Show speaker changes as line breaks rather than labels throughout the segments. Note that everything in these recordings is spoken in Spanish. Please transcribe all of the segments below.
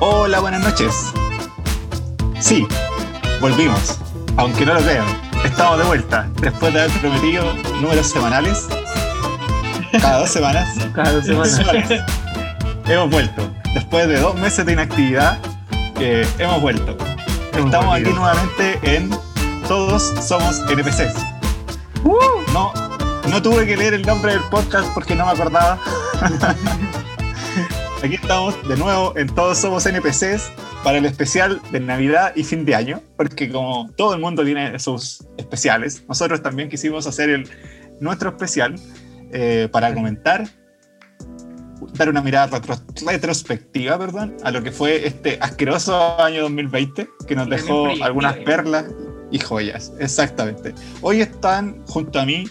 Hola, buenas noches. Sí, volvimos. Aunque no lo crean, estamos de vuelta. Después de haber prometido números semanales, cada dos semanas,
Cada dos semanas.
hemos vuelto. Después de dos meses de inactividad, eh, hemos vuelto.
Hemos
Estamos aquí nuevamente en Todos Somos NPCs. No, no tuve que leer el nombre del podcast porque no me acordaba. aquí estamos de nuevo en Todos Somos NPCs para el especial de Navidad y fin de año, porque como todo el mundo tiene sus especiales, nosotros también quisimos hacer el, nuestro especial eh, para comentar, dar una mirada retro- retrospectiva perdón, a lo que fue este asqueroso año 2020, que nos dejó algunas perlas y joyas, exactamente. Hoy están junto a mí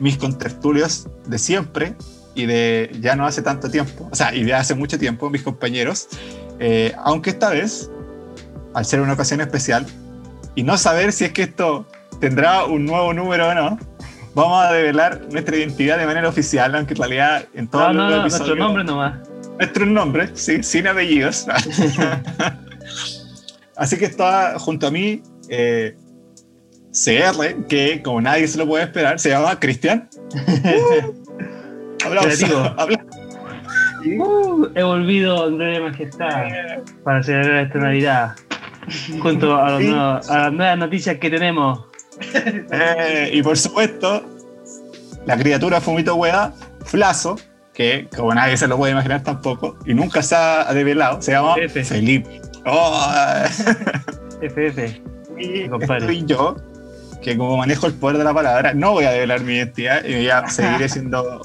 mis contertulios de siempre y de ya no hace tanto tiempo, o sea, y de hace mucho tiempo, mis compañeros, eh, aunque esta vez, al ser una ocasión especial, y no saber si es que esto tendrá un nuevo número o no, vamos a develar nuestra identidad de manera oficial, aunque en realidad en todos
No, no,
los
no, nuestro nombre nomás.
Nuestros nombres, sí, sin apellidos. Así que está junto a mí eh, CR, que como nadie se lo puede esperar, se llama Cristian. Apla-
Uh, he volvido, Andrés Majestad, para celebrar esta Navidad. Junto a, los
Sí.
nuevos- a las nuevas noticias que tenemos.
Eh, y por supuesto, la criatura fumito hueá, Flazo, que como nadie se lo puede imaginar tampoco, y nunca se ha develado, se llama
F.
Felipe. Oh,
FF.
y estoy yo, que como manejo el poder de la palabra, no voy a develar mi identidad y voy a seguir siendo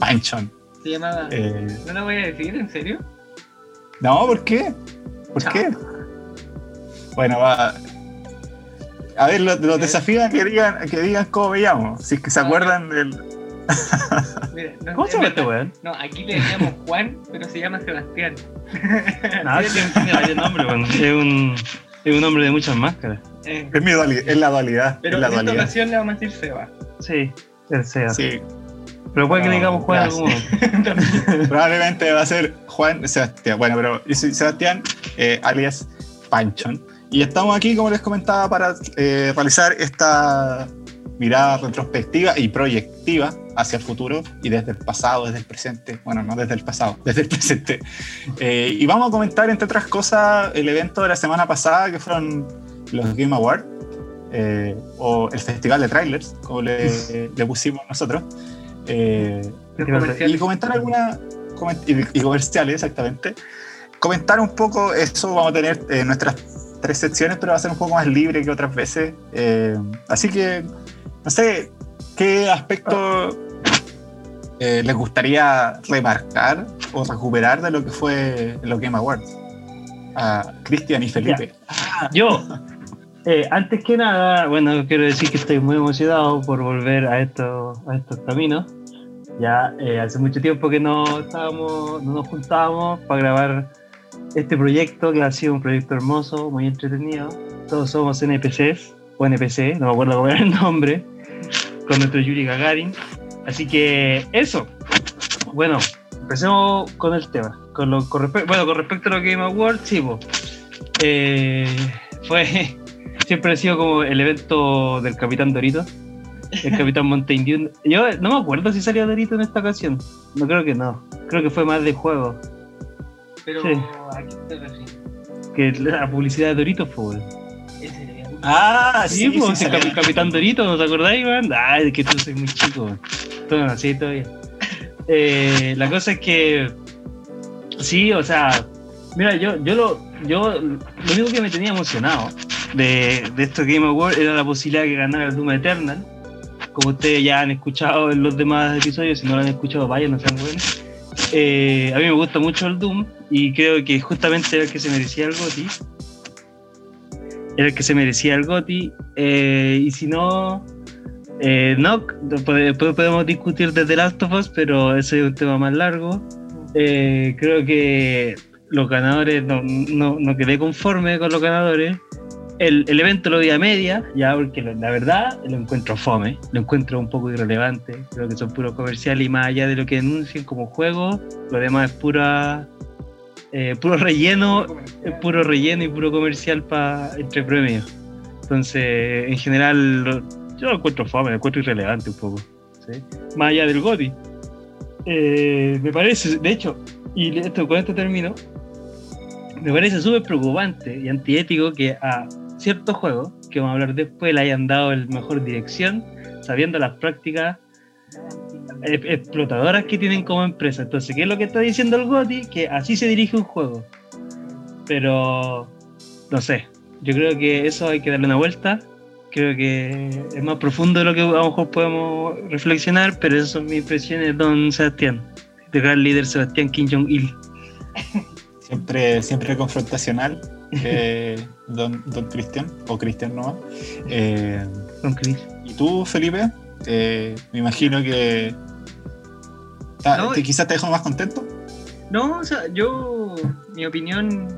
Panchon.
Se llamaba.
Eh,
¿No lo voy a decir? ¿En serio?
no, ¿por qué? ¿Por
Chao.
qué? Bueno, va. A ver, los, los desafíos que digan, que digan cómo me llamo. Si es que se acuerdan del.
Mira, no,
¿Cómo se llama este weón?
No, aquí le decíamos Juan, pero se llama Sebastián.
No,
Sí,
tiene, tiene varios nombres, weón. Es un, es un hombre de muchas máscaras.
eh,
Es, mi duali- es la dualidad.
pero
es la
en esta
dualidad.
ocasión le vamos a decir Seba.
Sí, el sea.
Sí,
Pero puede que
No,
le digamos Juan en algún
gracias.
momento.
probablemente va a ser Juan Sebastián. Bueno, pero yo soy Sebastián, eh, alias Panchon. Y estamos aquí, como les comentaba, para eh, realizar esta mirada retrospectiva y proyectiva hacia el futuro y desde el pasado, desde el presente. Bueno, no desde el pasado, desde el presente. Eh, y vamos a comentar, entre otras cosas, el evento de la semana pasada, que fueron los Game Awards, eh, o el Festival de Trailers, como le, le pusimos nosotros. Eh, y comentar alguna coment- y, y comerciales exactamente. Comentar un poco eso vamos a tener eh, nuestras tres secciones pero va a ser un poco más libre que otras veces. Eh, así que no sé qué aspecto eh, les gustaría remarcar o recuperar de lo que fue los Game Awards a Cristian y Felipe.
Yo, eh, antes que nada, bueno, quiero decir que estoy muy emocionado por volver a estos, a estos caminos. Ya eh, hace mucho tiempo que no estábamos, no nos juntábamos para grabar este proyecto, que ha sido un proyecto hermoso, muy entretenido. Todos somos NPCs, o NPC, no me acuerdo cómo era el nombre, con nuestro Yuri Gagarin. Así que eso. Bueno, empecemos con el tema. Con lo, con bueno, con respecto a los Game Awards, sí. Eh, fue siempre ha sido como el evento del Capitán Dorito, el Capitán Mountain Dew. Yo no me acuerdo si salió Dorito en esta ocasión. No creo que no. Creo que fue más de juego
Pero
Sí.
aquí te refieres.
que la publicidad de Dorito fue.
ah
Sí, pues, el Capitán Dorito, ¿no te acordáis, weón? Ay, es que tú soy muy chico, weón. Tú no nací todavía. Eh, la cosa es que. Sí, o sea. Mira, yo, yo lo. Yo lo único que me tenía emocionado de, de estos Game Awards era la posibilidad de que ganara el Doom Eternal. Como ustedes ya han escuchado en los demás episodios, si no lo han escuchado, vayan, no sean buenos. Eh, a mí me gusta mucho el Doom y creo que justamente era el que se merecía el GOTY. Era el que se merecía el GOTY. eh, y si no, eh, no, pode- podemos discutir desde Last of Us, pero ese es un tema más largo. Eh, creo que los ganadores, no, no, no quedé conforme con los ganadores. El, el evento lo vi a media, ya porque la verdad lo encuentro fome, lo encuentro un poco irrelevante. Creo que son puros comerciales y más allá de lo que denuncien como juego, lo demás es pura eh, puro relleno, puro relleno y puro comercial para entre premios. Entonces, en general, yo lo encuentro fome, lo encuentro irrelevante un poco. ¿sí? Más allá del GOTI. Eh, me parece, de hecho, y esto, con esto termino, me parece súper preocupante y antiético que a ciertos juegos, que vamos a hablar después, le hayan dado el mejor dirección, sabiendo las prácticas explotadoras que tienen como empresa. Entonces, ¿qué es lo que está diciendo el GOTI? Que así se dirige un juego. Pero, no sé, yo creo que eso hay que darle una vuelta. Creo que es más profundo de lo que a lo mejor podemos reflexionar, pero esas son mis impresiones, don Sebastián, de gran líder Sebastián Kim Jong-il.
Siempre, siempre confrontacional, eh, don, don Cristian, o Cristian nomás. Eh,
Don Chris.
¿Y tú, Felipe? Eh, me imagino que
No,
te- quizás te dejo más contento.
No, o sea, yo, mi opinión,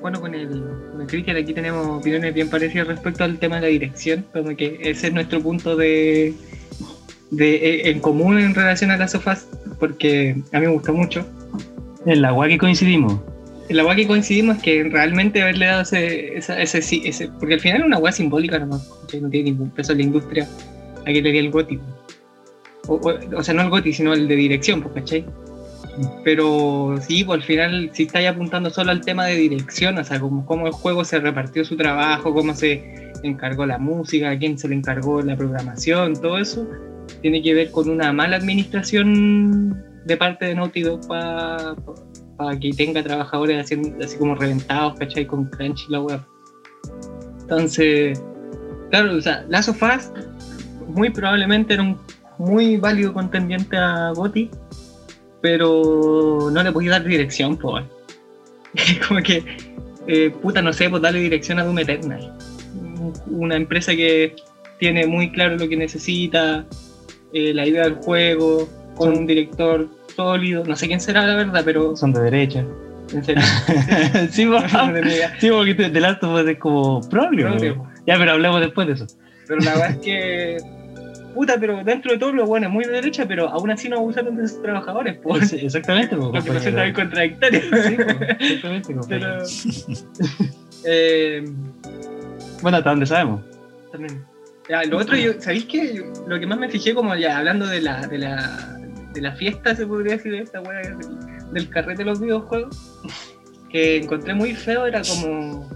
bueno, con el, con el Cristian aquí tenemos opiniones bien parecidas respecto al tema de la dirección, como que ese es nuestro punto de, de eh, en común en relación a las sofás, porque a mí me gustó mucho.
En la UA que coincidimos.
La weá que coincidimos es que realmente haberle dado ese, ese, sí- ese- porque al final es una weá simbólica nomás, no tiene ningún peso en la industria, a que le di el goti. O sea, no el goti, sino el de dirección, pues, ¿cachai? Pero sí, pues al final, si estáis apuntando solo al tema de dirección, o sea, como cómo el juego se repartió su trabajo, cómo se encargó la música, a quién se le encargó la programación, todo eso, tiene que ver con una mala administración de parte de Naughty Dog para que tenga trabajadores haciendo, así como reventados, ¿cachai? Con crunch y la web. Entonces, claro, o sea, Last of Us muy probablemente era un muy válido contendiente a Gotti, pero no le podía dar dirección, pues. como que, eh, puta, no sé, pues darle dirección a Doom Eternal. Una empresa que tiene muy claro lo que necesita, eh, la idea del juego, con un director sólido, no sé quién será la verdad, pero
Son de derecha.
en serio.
sí, sí, porque The Last of Us es como po. Ya, pero hablemos después de eso.
Pero la verdad es que. Puta, pero dentro de todo lo bueno es muy de derecha, pero aún así no abusaron de sus trabajadores, po.
Pues, exactamente, po,
Lo que resulta bien contradictorio.
Sí, po, exactamente,
pero. eh,
Bueno, hasta donde sabemos.
también. Ya, lo otro, yo, ¿sabéis qué? Yo- Lo que más me fijé, como ya hablando de la, de la, de la fiesta, se podría decir, de esta wea del, del carrete de los videojuegos, que encontré muy feo, era como.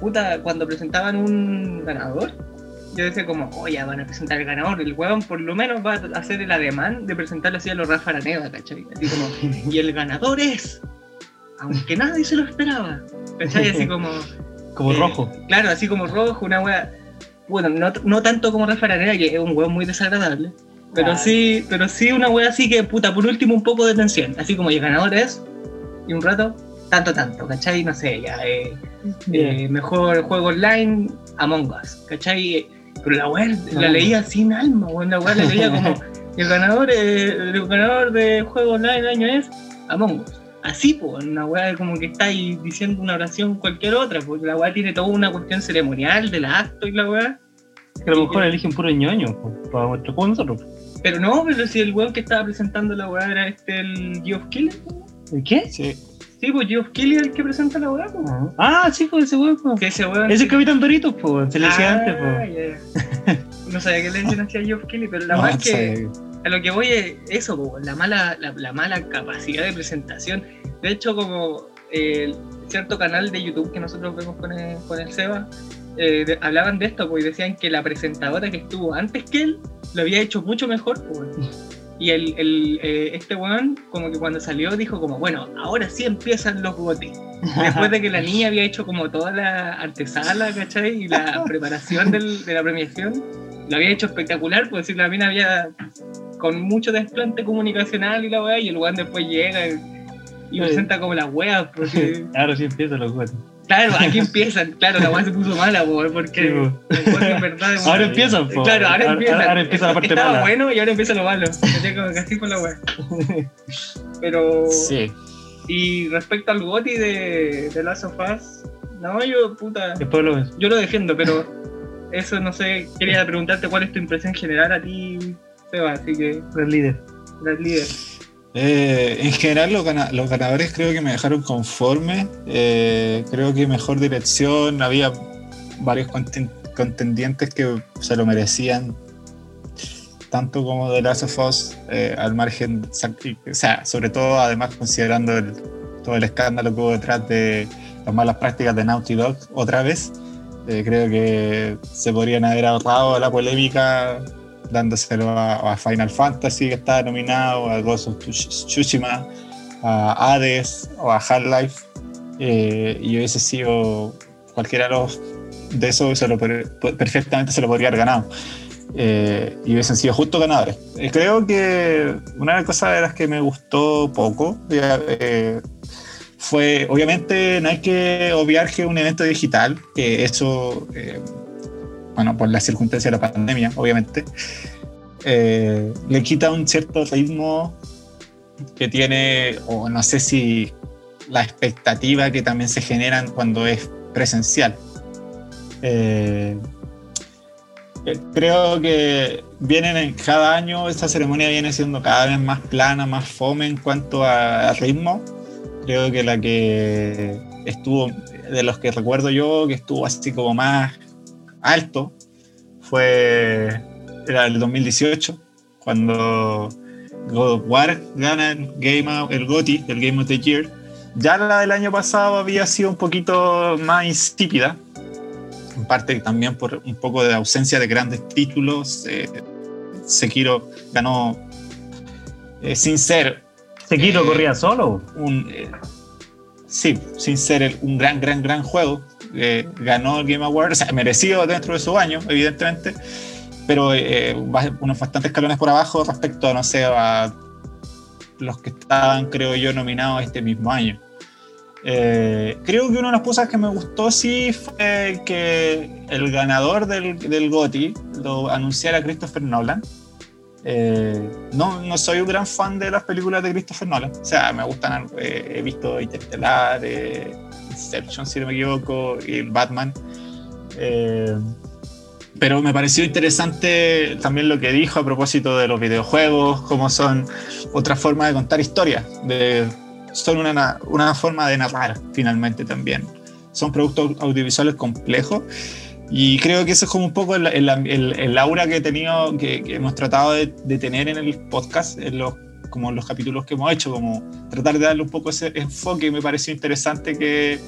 Puta, cuando presentaban un ganador, yo decía como, oh, ya van a presentar el ganador, el weón por lo menos va a hacer el ademán de presentarlo así a los Rafa Araneda, ¿cachai? Así como, y el ganador es, aunque nadie se lo esperaba, ¿cachai? Así como.
Como
Eh,
rojo.
Claro, así como rojo, una wea. Bueno, no, no tanto como Rafa Araneda, que es un weón muy desagradable. Pero sí, pero sí una wea así que, puta, por último un poco de tensión. Así como y el ganador es, y un rato, tanto, tanto, ¿cachai? No sé, ya, eh, eh, mejor juego online, Among Us, ¿cachai? Pero la wea la leía sin alma, weón, la wea la leía como, el ganador, eh, el ganador de juego online del año es Among Us. Así, pues, una weá como que está ahí diciendo una oración cualquier otra, porque la weá tiene toda una cuestión ceremonial del acto y la weá.
Que a lo mejor eligen puro ñoño para nuestro nosotros.
Pero no, pero si el weón que estaba presentando la weá era este, el Geoff Keighley.
¿El qué?
Sí.
Sí, pues Geoff es el que presenta la weá, pues.
Ah, sí, pues ese weón. po.
Que ese weón.
Ese es Capitán Doritos, pues. Se le decía
Ah,
antes, pues.
No sabía que le decían así a Geoff Keighley, pero la
No,
es que. A lo que voy es eso, po, la mala, la, la mala capacidad de presentación. De hecho, como eh, cierto canal de YouTube que nosotros vemos con el, con el Seba, eh, de- hablaban de esto, pues, y decían que la presentadora que estuvo antes que él lo había hecho mucho mejor. pues. Y el, el, eh, este weón, como que cuando salió, dijo como, bueno, ahora sí empiezan los gotis. Después de que la niña había hecho como toda la artesala, ¿cachai? Y la preparación del- de la premiación, lo había hecho espectacular, pues decir, la mina había con mucho desplante comunicacional y la weá, y el weón después llega y, y presenta como la weá, porque
Ahora sí empiezan los juegos.
Claro, aquí empiezan, claro, la weá se puso mala, po, porque
Sí, po.
el weón en verdad es
Ahora empiezan, po.
Claro, ahora,
Ahora-
empiezan.
ahora empieza la parte
Estaba
mala.
bueno y ahora empieza lo malo. fue la weá. Pero
Sí.
y respecto al GOTI de, de Last of Us, no, yo puta,
Después lo ves.
yo lo defiendo, pero eso no sé, quería preguntarte cuál es tu impresión general a ti, Seba, así que
El líder.
eres líder.
Eh, en general los, ganadores creo que me dejaron conforme. Eh, creo que mejor dirección. Había varios contendientes que se lo merecían. Tanto como The Last of Us, eh, al margen, o sea, sobre todo además considerando todo el escándalo que hubo detrás de las malas prácticas de Naughty Dog otra vez. creo que se podrían haber ahorrado la polémica dándoselo a, Final Fantasy, que está nominado, a Ghost of Tsushima, a Hades o a Half-Life. Eh, y hubiese sido cualquiera de esos se lo, perfectamente se lo podría haber ganado. Eh, y hubiesen sido justo ganadores. Eh, creo que una de las cosas de las que me gustó poco fue, obviamente, no hay que obviar que un evento digital, que eso bueno, por la circunstancia de la pandemia, obviamente, eh, le quita un cierto ritmo que tiene, o no sé si la expectativa que también se generan cuando es presencial. Eh, eh, creo que vienen en, cada año esta ceremonia viene siendo cada vez más plana, más fome en cuanto a, a ritmo. Creo que la que estuvo, de los que recuerdo yo, que estuvo así como más alto fue era el 2018 cuando God of War gana el Game el GOTY, el Game of the Year. Ya la del año pasado había sido un poquito más insípida, en parte también por un poco de ausencia de grandes títulos. Eh, Sekiro ganó eh, sin ser.
¿Sekiro eh, corría solo?
Un, sí, sin ser un gran, gran, gran juego ganó el Game Award, o sea, merecido dentro de su año, evidentemente, pero eh, unos bastantes escalones por abajo respecto, no sé, a los que estaban, creo yo, nominados este mismo año. Eh, creo que una de las cosas que me gustó sí fue que el ganador del, del GOTY lo anunciara Christopher Nolan. Eh, no, no soy un gran fan de las películas de Christopher Nolan. O sea, me gustan, he visto Interstellar, Inception, si no me equivoco, y el Batman. Eh, pero me pareció interesante también lo que dijo a propósito de los videojuegos, cómo son otra forma de contar historias, de, son una, una, forma de narrar finalmente también. Son productos audiovisuales complejos y creo que eso es como un poco el, el, aura que he tenido, que, hemos tratado de, de, tener en el podcast en los como los capítulos que hemos hecho, como tratar de darle un poco ese enfoque. Me pareció interesante que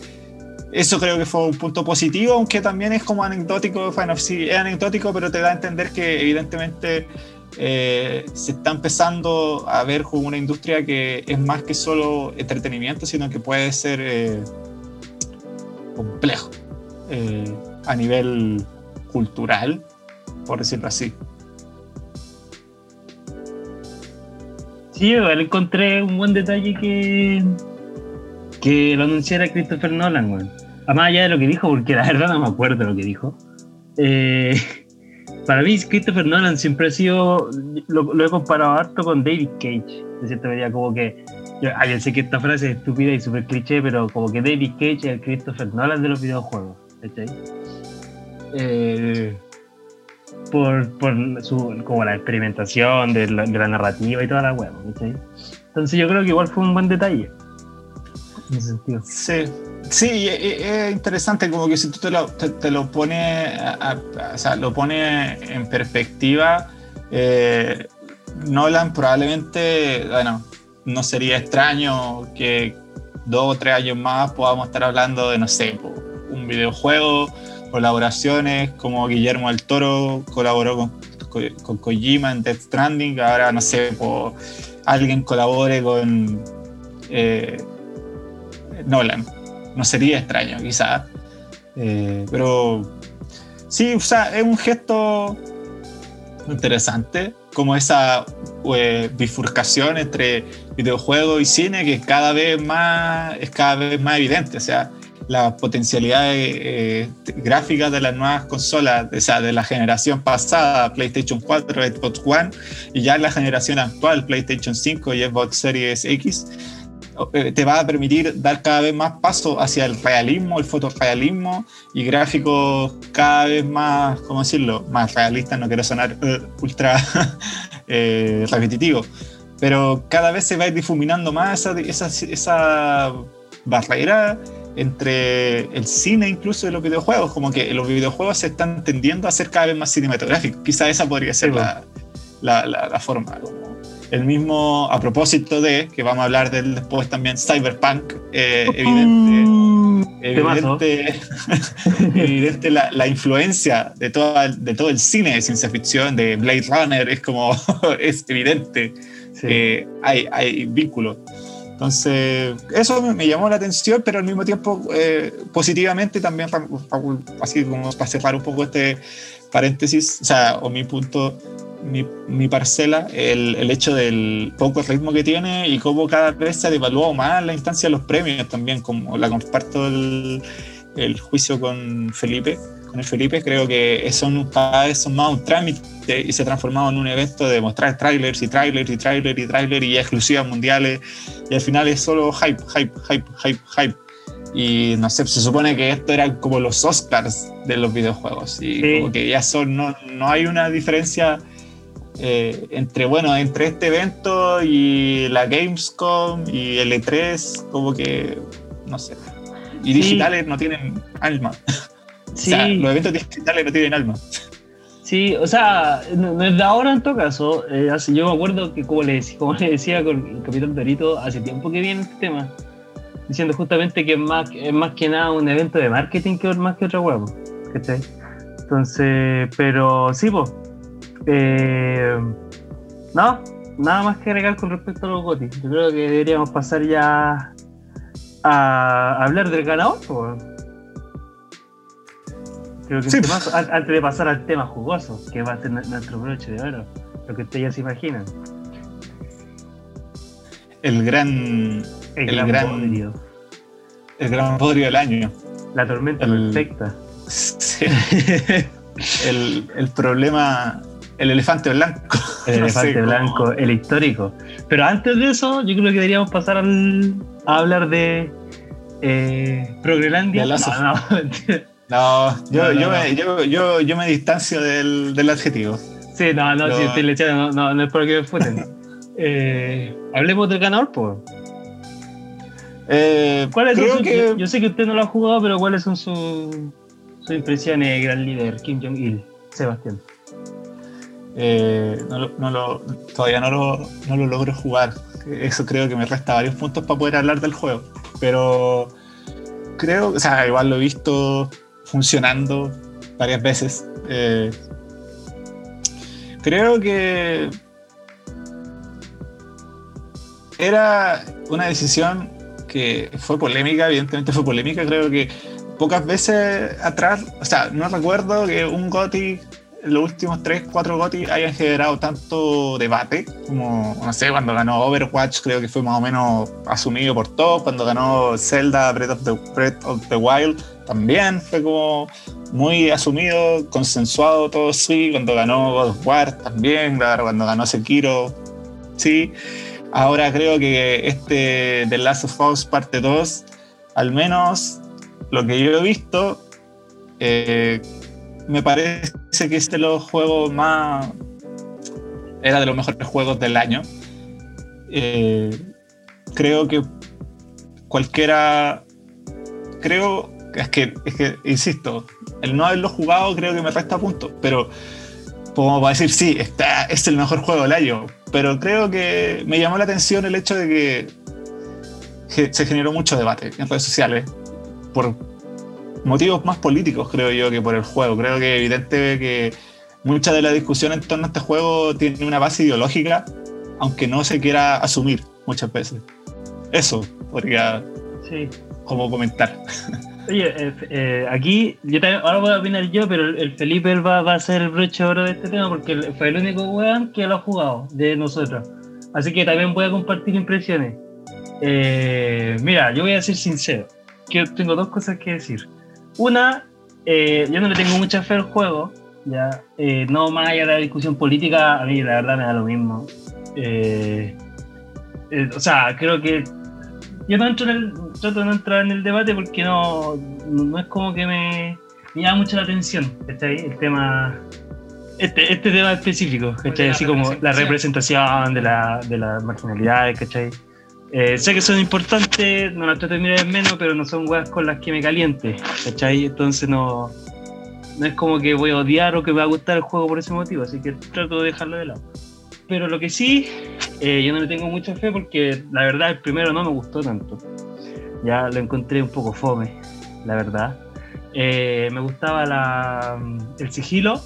eso creo que fue un punto positivo, aunque también es como anecdótico. Bueno, sí, es anecdótico, pero te da a entender que evidentemente eh, se está empezando a ver como una industria que es más que solo entretenimiento, sino que puede ser eh, complejo eh, a nivel cultural, por decirlo así.
Sí, yo encontré un buen detalle que, que lo anunciara Christopher Nolan, güey. Además allá de lo que dijo, porque la verdad no me acuerdo lo que dijo. Eh, para mí, Christopher Nolan siempre ha sido. Lo, he comparado harto con David Cage. De cierta manera, como que. Yo, sé que esta frase es estúpida y súper cliché, pero como que David Cage es el Christopher Nolan de los videojuegos. ¿Cachai? Eh, por, por su, como la experimentación de la, narrativa y toda la web. Entonces yo creo que igual fue un buen detalle.
En ese sentido. Sí, sí, es interesante como que si tú te lo, te, lo pones, o sea, lo pones en perspectiva, eh, Nolan probablemente, bueno, no sería extraño que dos o tres años más podamos estar hablando de, no sé, un videojuego colaboraciones como Guillermo del Toro colaboró con, con, Kojima en Death Stranding, ahora no sé, alguien colabore con eh, Nolan. No sería extraño, quizás. Eh, pero sí, o sea, es un gesto interesante, como esa eh, bifurcación entre videojuego y cine que cada vez más es cada vez más evidente. O sea, las potencialidades eh, gráficas de las nuevas consolas, o sea, de la generación pasada, PlayStation 4, Xbox One, y ya la generación actual, PlayStation 5 y Xbox Series X, eh, te va a permitir dar cada vez más paso hacia el realismo, el fotorrealismo y gráficos cada vez más, ¿cómo decirlo?, más realistas, no quiero sonar uh, ultra repetitivo, pero cada vez se va difuminando más esa, esa, esa barrera entre el cine incluso y los videojuegos, como que los videojuegos se están tendiendo a ser cada vez más cinematográficos. Quizá esa podría ser la, la, la, forma. El mismo, a propósito de, que vamos a hablar del después también, Cyberpunk, eh, evidente, evidente, evidente la, la, influencia de, toda, de todo el cine de ciencia ficción, de Blade Runner, es como, es evidente, eh, hay, hay vínculos. Entonces, eso me, llamó la atención, pero al mismo tiempo eh, positivamente también, así como para cerrar un poco este paréntesis, o sea, o mi punto, mi, parcela, el, el, hecho del poco ritmo que tiene y cómo cada vez se ha más la instancia de los premios también, como la comparto el, el juicio con Felipe, con el Felipe, creo que son cada vez son más un trámite y se ha transformado en un evento de mostrar trailers y trailers y trailers y trailers y exclusivas mundiales y al final es solo hype, hype, hype, hype, hype. Y no sé, se supone que esto era como los Oscars de los videojuegos y como que ya son, no, no hay una diferencia eh, entre, bueno, entre este evento y la Gamescom y el E3, como que, no sé. Y digitales no tienen alma. Sí. o sea, los eventos digitales no tienen alma.
Sí, o sea, no, es de ahora en todo caso. Eh, yo me acuerdo que, como le, como le decía con el Capitán Dorito, hace tiempo que viene este tema, diciendo justamente que es más, es más que nada un evento de marketing que más que otro huevo. ¿cachai? Entonces, pero sí, pues. Eh, no, nada más que agregar con respecto a los GOTI. Yo creo que deberíamos pasar ya a hablar del ganador. Pues. Creo que antes de pasar al tema jugoso, que va a ser nuestro broche de oro, lo que ustedes ya se imaginan.
El gran. El, gran, gran El gran podrio del año.
La tormenta perfecta.
Sí. el, el, problema. El elefante blanco.
El elefante blanco, el histórico. Pero antes de eso, yo creo que deberíamos pasar al, a hablar de. Eh, Progrelandia.
no, No, yo, yo, Me, yo, yo, yo, me distancio del, del, adjetivo.
Sí, no, no, si estoy no, no, es por que me futen. eh, hablemos del ganador, pues.
Eh, ¿Cuáles
son que... Yo sé que usted no lo ha jugado, pero ¿cuáles son sus su impresiones, gran líder, Kim Jong-il, Sebastián?
Eh, no, lo, no lo, todavía no lo, no lo logro jugar. Eso creo que me resta varios puntos para poder hablar del juego. Pero creo, o sea, igual lo he visto funcionando varias veces. Eh, creo que era una decisión que fue polémica, evidentemente fue polémica, creo que pocas veces atrás, o sea, no recuerdo que un GOTI, los últimos 3, 4 GOTI hayan generado tanto debate, como, no sé, cuando ganó Overwatch creo que fue más o menos asumido por todos, cuando ganó Zelda Breath of the, Breath of the Wild también fue como muy asumido, consensuado todo sí, cuando ganó God of War también, claro, cuando ganó Sekiro, sí. Ahora creo que este The Last of Us parte 2, al menos lo que yo he visto, eh, me parece que es de los juegos más... Era de los mejores juegos del año. Eh, creo que cualquiera... Creo es que, es que, insisto, el no haberlo jugado creo que me resta puntos, pero como para decir, sí, está, es el mejor juego del año, pero creo que me llamó la atención el hecho de que se generó mucho debate en redes sociales por motivos más políticos, creo yo, que por el juego. Creo que es evidente que mucha de la discusión en torno a este juego tiene una base ideológica, aunque no se quiera asumir muchas veces. Eso podría sí. como comentar.
Oye, eh, eh, aquí, yo ahora voy a opinar yo, pero el, Felipe va, va, a ser el broche oro de este tema porque fue el único weón que lo ha jugado de nosotros. Así que también voy a compartir impresiones. Eh, mira, yo voy a ser sincero, que tengo dos cosas que decir. Una, yo no le tengo mucha fe al juego, ya, no más allá de la discusión política, a mí la verdad me da lo mismo. o sea, creo que yo no entro en el, trato de no entrar en el debate porque no, no es como que me, me llama mucho la atención el tema este, este tema específico, ¿cachai? Así como la
representación.
de la, de la marginalidad, ¿cachai? Eh, sé que son importantes, no las trato de mirar en menos, pero no son weas con las que me caliente, ¿cachai? Entonces no, no es como que voy a odiar o que me va a gustar el juego por ese motivo, así que trato de dejarlo de lado. Pero lo que sí, eh, yo no le tengo mucha fe porque la verdad el primero no me gustó tanto. Ya lo encontré un poco fome, la verdad. Eh, me gustaba la, el sigilo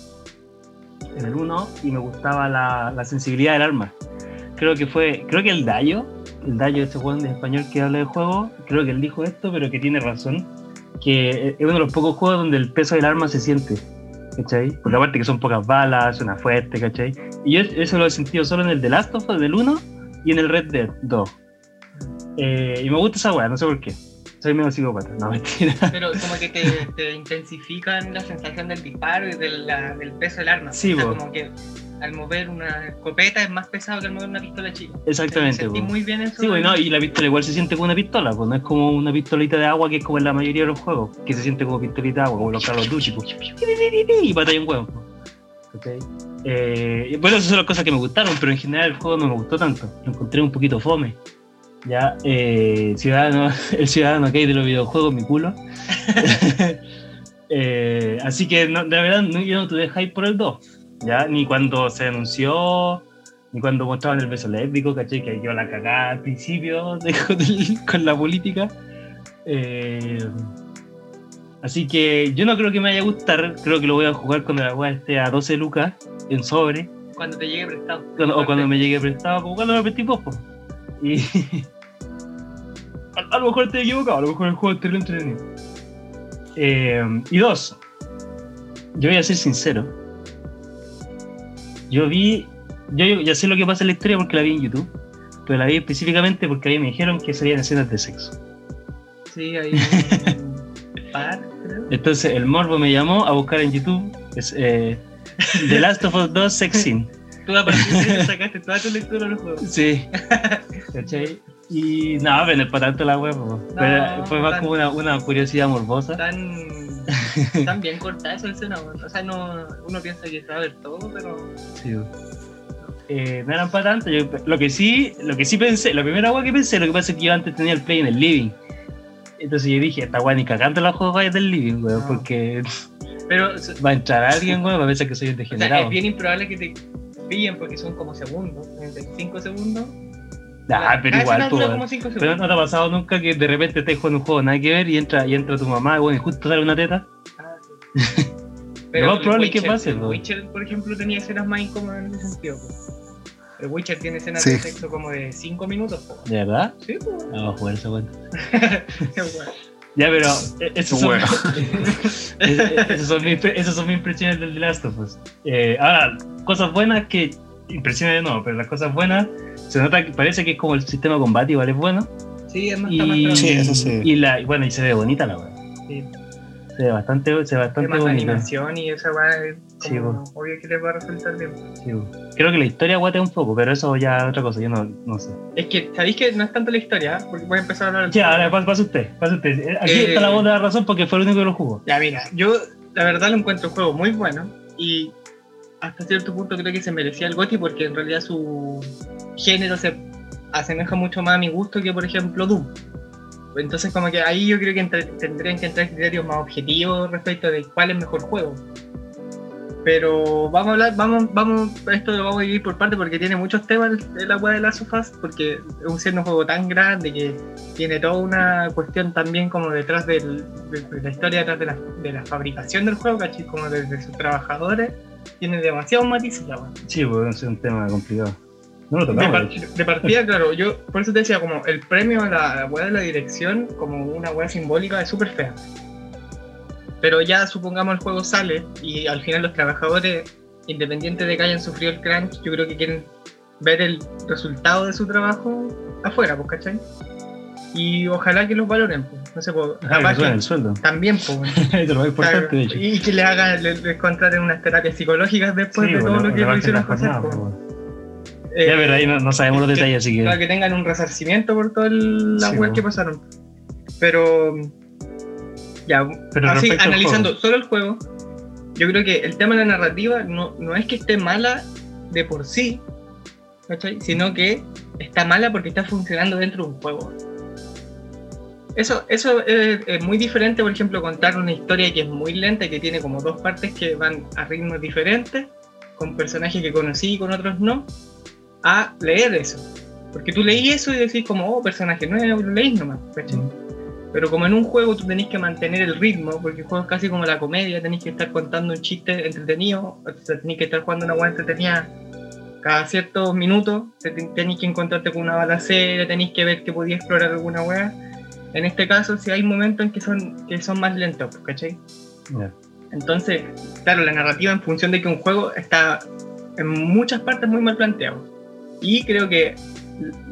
en el 1 y me gustaba la, la sensibilidad del arma. Creo que fue, creo que el Dayo, el Dayo, ese juego de español que habla del juego, creo que él dijo esto, pero que tiene razón, que es uno de los pocos juegos donde el peso del arma se siente, ¿cachai? Porque aparte que son pocas balas, suena fuerte, ¿cachai? Y yo eso lo he sentido solo en el The Last of Us del 1 y en el Red Dead 2. Eh, y me gusta esa weá, no sé por qué. Soy medio psicópata, no mentira.
Pero como que te, te intensifican la sensación del disparo y del, la- del peso del arma.
Sí,
o sea, como que al mover una escopeta es más pesado que al mover una pistola chica.
Exactamente, po.
muy bien eso.
Sí, güey, no, y la pistola igual se siente como una pistola, pues no es como una pistolita de agua que es como en la mayoría de los juegos, que se siente como pistolita de agua, como los Carlos Ducci, pues, y batalla un huevo. pues. ¿Cachai? Eh, bueno, esas son las cosas que me gustaron, pero en general el juego no me gustó tanto, lo encontré un poquito fome. Ya, eh, ciudadano, el ciudadano que hay de los videojuegos, mi culo. Eh, así que, no, de verdad, no, yo no tuve hype por el 2, ya, ni cuando se anunció, ni cuando mostraban el beso lésbico, caché que yo la cagaba al principio de- con, el- con la política. Eh, así que yo no creo que me vaya a gustar, creo que lo voy a jugar cuando la weá esté a 12 lucas en sobre,
Cuando te llegue prestado.
cuando- o cuando me llegue prestado, como cuando me prestí vos, po. Y a, a lo mejor estoy equivocado, a lo mejor el juego es terrible entretenido. Eh, y dos, yo voy a ser sincero. Yo vi, yo ya sé lo que pasa en la historia porque la vi en YouTube, pero la vi específicamente porque ahí me dijeron que serían escenas de sexo.
Sí, par, creo.
Entonces el morbo me llamó a buscar en YouTube es, eh, The Last of Us 2 Sex Scene.
Tú a partir de eso sacaste toda tu lectura de los juegos.
Sí. ¿Cachai? Y no, pero no es para tanto la web, pero fue más
tan-
como una, una curiosidad morbosa.
Tan, tan bien cortada esa escena. O sea, no, uno piensa que se va a ver todo, pero.
Sí. Eh, no eran para tanto. Yo, lo que sí, lo que sí pensé, la primera agua que pensé, lo que pasa es que yo antes tenía el play en el living. Entonces yo dije, esta weá ni cagando la juego vaya del living, weón,
No.
porque
Pero, o sea,
va a entrar alguien, weón, va a pensar que soy un
es
degenerado.
bien improbable que te pillen porque son como segundos, 5 segundos.
Ah, pero
Cada
igual,
escena dura
weón.
como 5 segundos.
Pero no te ha pasado nunca que de repente estés jugando un juego nada que ver y entra, y entra tu mamá, weón, y justo sale una teta.
Ah, sí.
Lo más
el
probable es que
Witcher-
pase,
El. Witcher, por ejemplo, tenía escenas más incómodas en ese sentido. po. El Witcher tiene escenas
Sí.
de sexo como de 5 minutos. po.
¿De verdad?
Sí, pues.
Vamos a jugar esa
bueno.
Ya, pero eh, esos son,
Bueno.
es- esas son mis, esas son mis impresiones del The Last of Us. Eh, ahora, cosas buenas que. Impresiones de nuevo, pero las cosas buenas. Se nota que parece que es como el sistema de combate, igual es bueno.
Sí, es más, está más
Y.
Sí, eso sí.
y la, y bueno, y se ve bonita la weá.
Sí.
Se ve bastante, se ve bastante
más
bonita.
animación y esa va es
Sí,
obvio que les va a resultar bien.
Sí. Creo que la historia guatea un poco, pero eso ya es otra cosa, yo no, no sé.
Es que, ¿sabéis que no es tanto la historia? Porque voy a empezar a hablar.
Ya, ahora pasa, pasa usted, pasa usted. Aquí
Eh,
está la voz de la razón porque fue el único que lo jugó.
Ya, mira, yo la verdad lo encuentro un juego muy bueno y hasta cierto punto creo que se merecía el GOTY porque en realidad su género se asemeja mucho más a mi gusto que, por ejemplo, Doom. Entonces, como que ahí yo creo que entre- tendrían que entrar criterios más objetivos respecto de cuál es mejor juego. Pero vamos a hablar, vamos, vamos, esto lo vamos a dividir por parte porque tiene muchos temas de la web de las sofás, porque es un juego tan grande que tiene toda una cuestión también como detrás del- de, de la historia, detrás de la, de la fabricación del juego, ¿cachai? Como desde sus trabajadores, tiene demasiados matices la wea.
Sí, pues es un tema complicado. No lo
De,
tocamos.
par-
de
de partida, claro, yo por eso te decía, como el premio a la, wea de la dirección, como una wea simbólica, es súper fea. Pero ya supongamos el juego sale y al final los trabajadores, independiente de que hayan sufrido el crunch, yo creo que quieren ver el resultado de su trabajo afuera, pues, ¿cachai? Y ojalá que los valoren, pues. No sé, pues,
Ah,
capaz
suena
que
el sueldo.
también, pues.
Eso lo más importante,
claro,
de hecho.
y que les hagan, les, les contraten unas terapias psicológicas después
Sí,
de todo
bueno,
lo que lo hicieron pasar. pues. Eh,
Ya, pero ahí no, no sabemos los
que-
detalles, así que.
Claro, que tengan un resarcimiento por toda el- la
Sí, bo.
que pasaron. Pero. Ya,
Pero
así, analizando solo el juego, yo creo que el tema de la narrativa no, no es que esté mala de por sí, ¿cachai? Sino que está mala porque está funcionando dentro de un juego. Eso, eso es, es muy diferente, por ejemplo, contar una historia que es muy lenta y que tiene como dos partes que van a ritmos diferentes, con personajes que conocí y con otros no, a leer eso. Porque tú leí eso y decís como, oh, personaje nuevo, lo leís nomás, ¿cachai? Pero como en un juego tú tenés que mantener el ritmo, porque el juego es casi como la comedia, tenés que estar contando un chiste entretenido, o sea, tenés que estar jugando una hueá entretenida cada ciertos minutos, te- te- tenés que encontrarte con una balacera, tenés que ver que podías explorar alguna hueá. En este caso, si hay momentos en que son, que son más lentos, ¿cachai?
Ya.
Entonces, claro, la narrativa en función de que un juego está en muchas partes muy mal planteado. Y creo que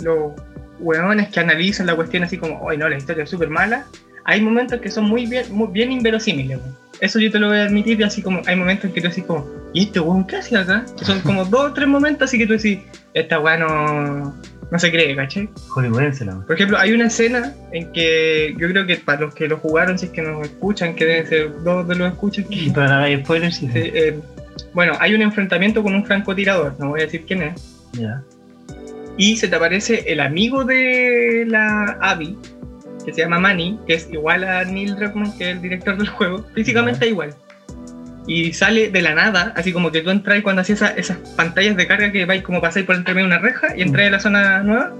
los hueones que analizan la cuestión así como, hoy no, la historia es súper mala, hay momentos que son muy bien, muy bien inverosímiles. weón. Eso yo te lo voy a admitir, y así como hay momentos en que tú decís como, ¿y este weón qué hace acá? Que son como dos o tres momentos así que tú decís, esta weá no, no se cree, ¿cachai?
Hollywoodense la
Por ejemplo, hay una escena en que yo creo que para los que lo jugaron, si es que nos escuchan, que deben ser dos de los escuchas que
Y para dar spoilers, sí.
Eh, bueno, hay un enfrentamiento con un francotirador, no voy a decir quién es,
Ya.
y se te aparece el amigo de la Abby, que se llama Manny, que es igual a Neil Druckmann, que es el director del juego, físicamente igual. Y sale de la nada, así como que tú entras cuando hacías esa- esas pantallas de carga que vais como pasáis por entre medio de una reja y entras a la zona nueva,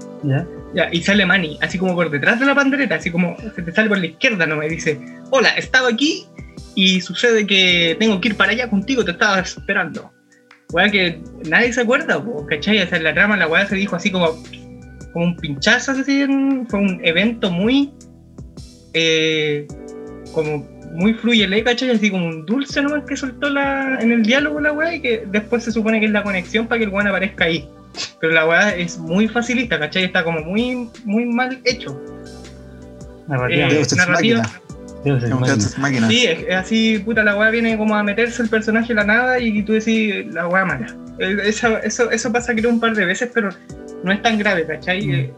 ya,
y sale Manny, así como por detrás de la pandereta, así como se te sale por la izquierda, no me dice, hola, estaba aquí y sucede que tengo que ir para allá contigo, te estaba esperando. Weá que nadie se acuerda, po, ¿cachai? O sea, en la trama la weá se dijo así como, como un pinchazo, así, fue un evento muy, eh, como muy fluyele, ¿cachai? Así como un dulce nomás que soltó la, en el diálogo la weá y que después se supone que es la conexión para que el weón aparezca ahí. Pero la weá es muy facilista, ¿cachai? Está como muy, muy mal hecho.
Narrativa.
Eh, narrativa.
Machina.
Sí, es, es así, puta, la weá viene como a meterse el personaje en la nada y tú decís la weá mala. Eh, Eso, eso, eso pasa creo un par de veces, pero no es tan grave, ¿cachai?
Mm.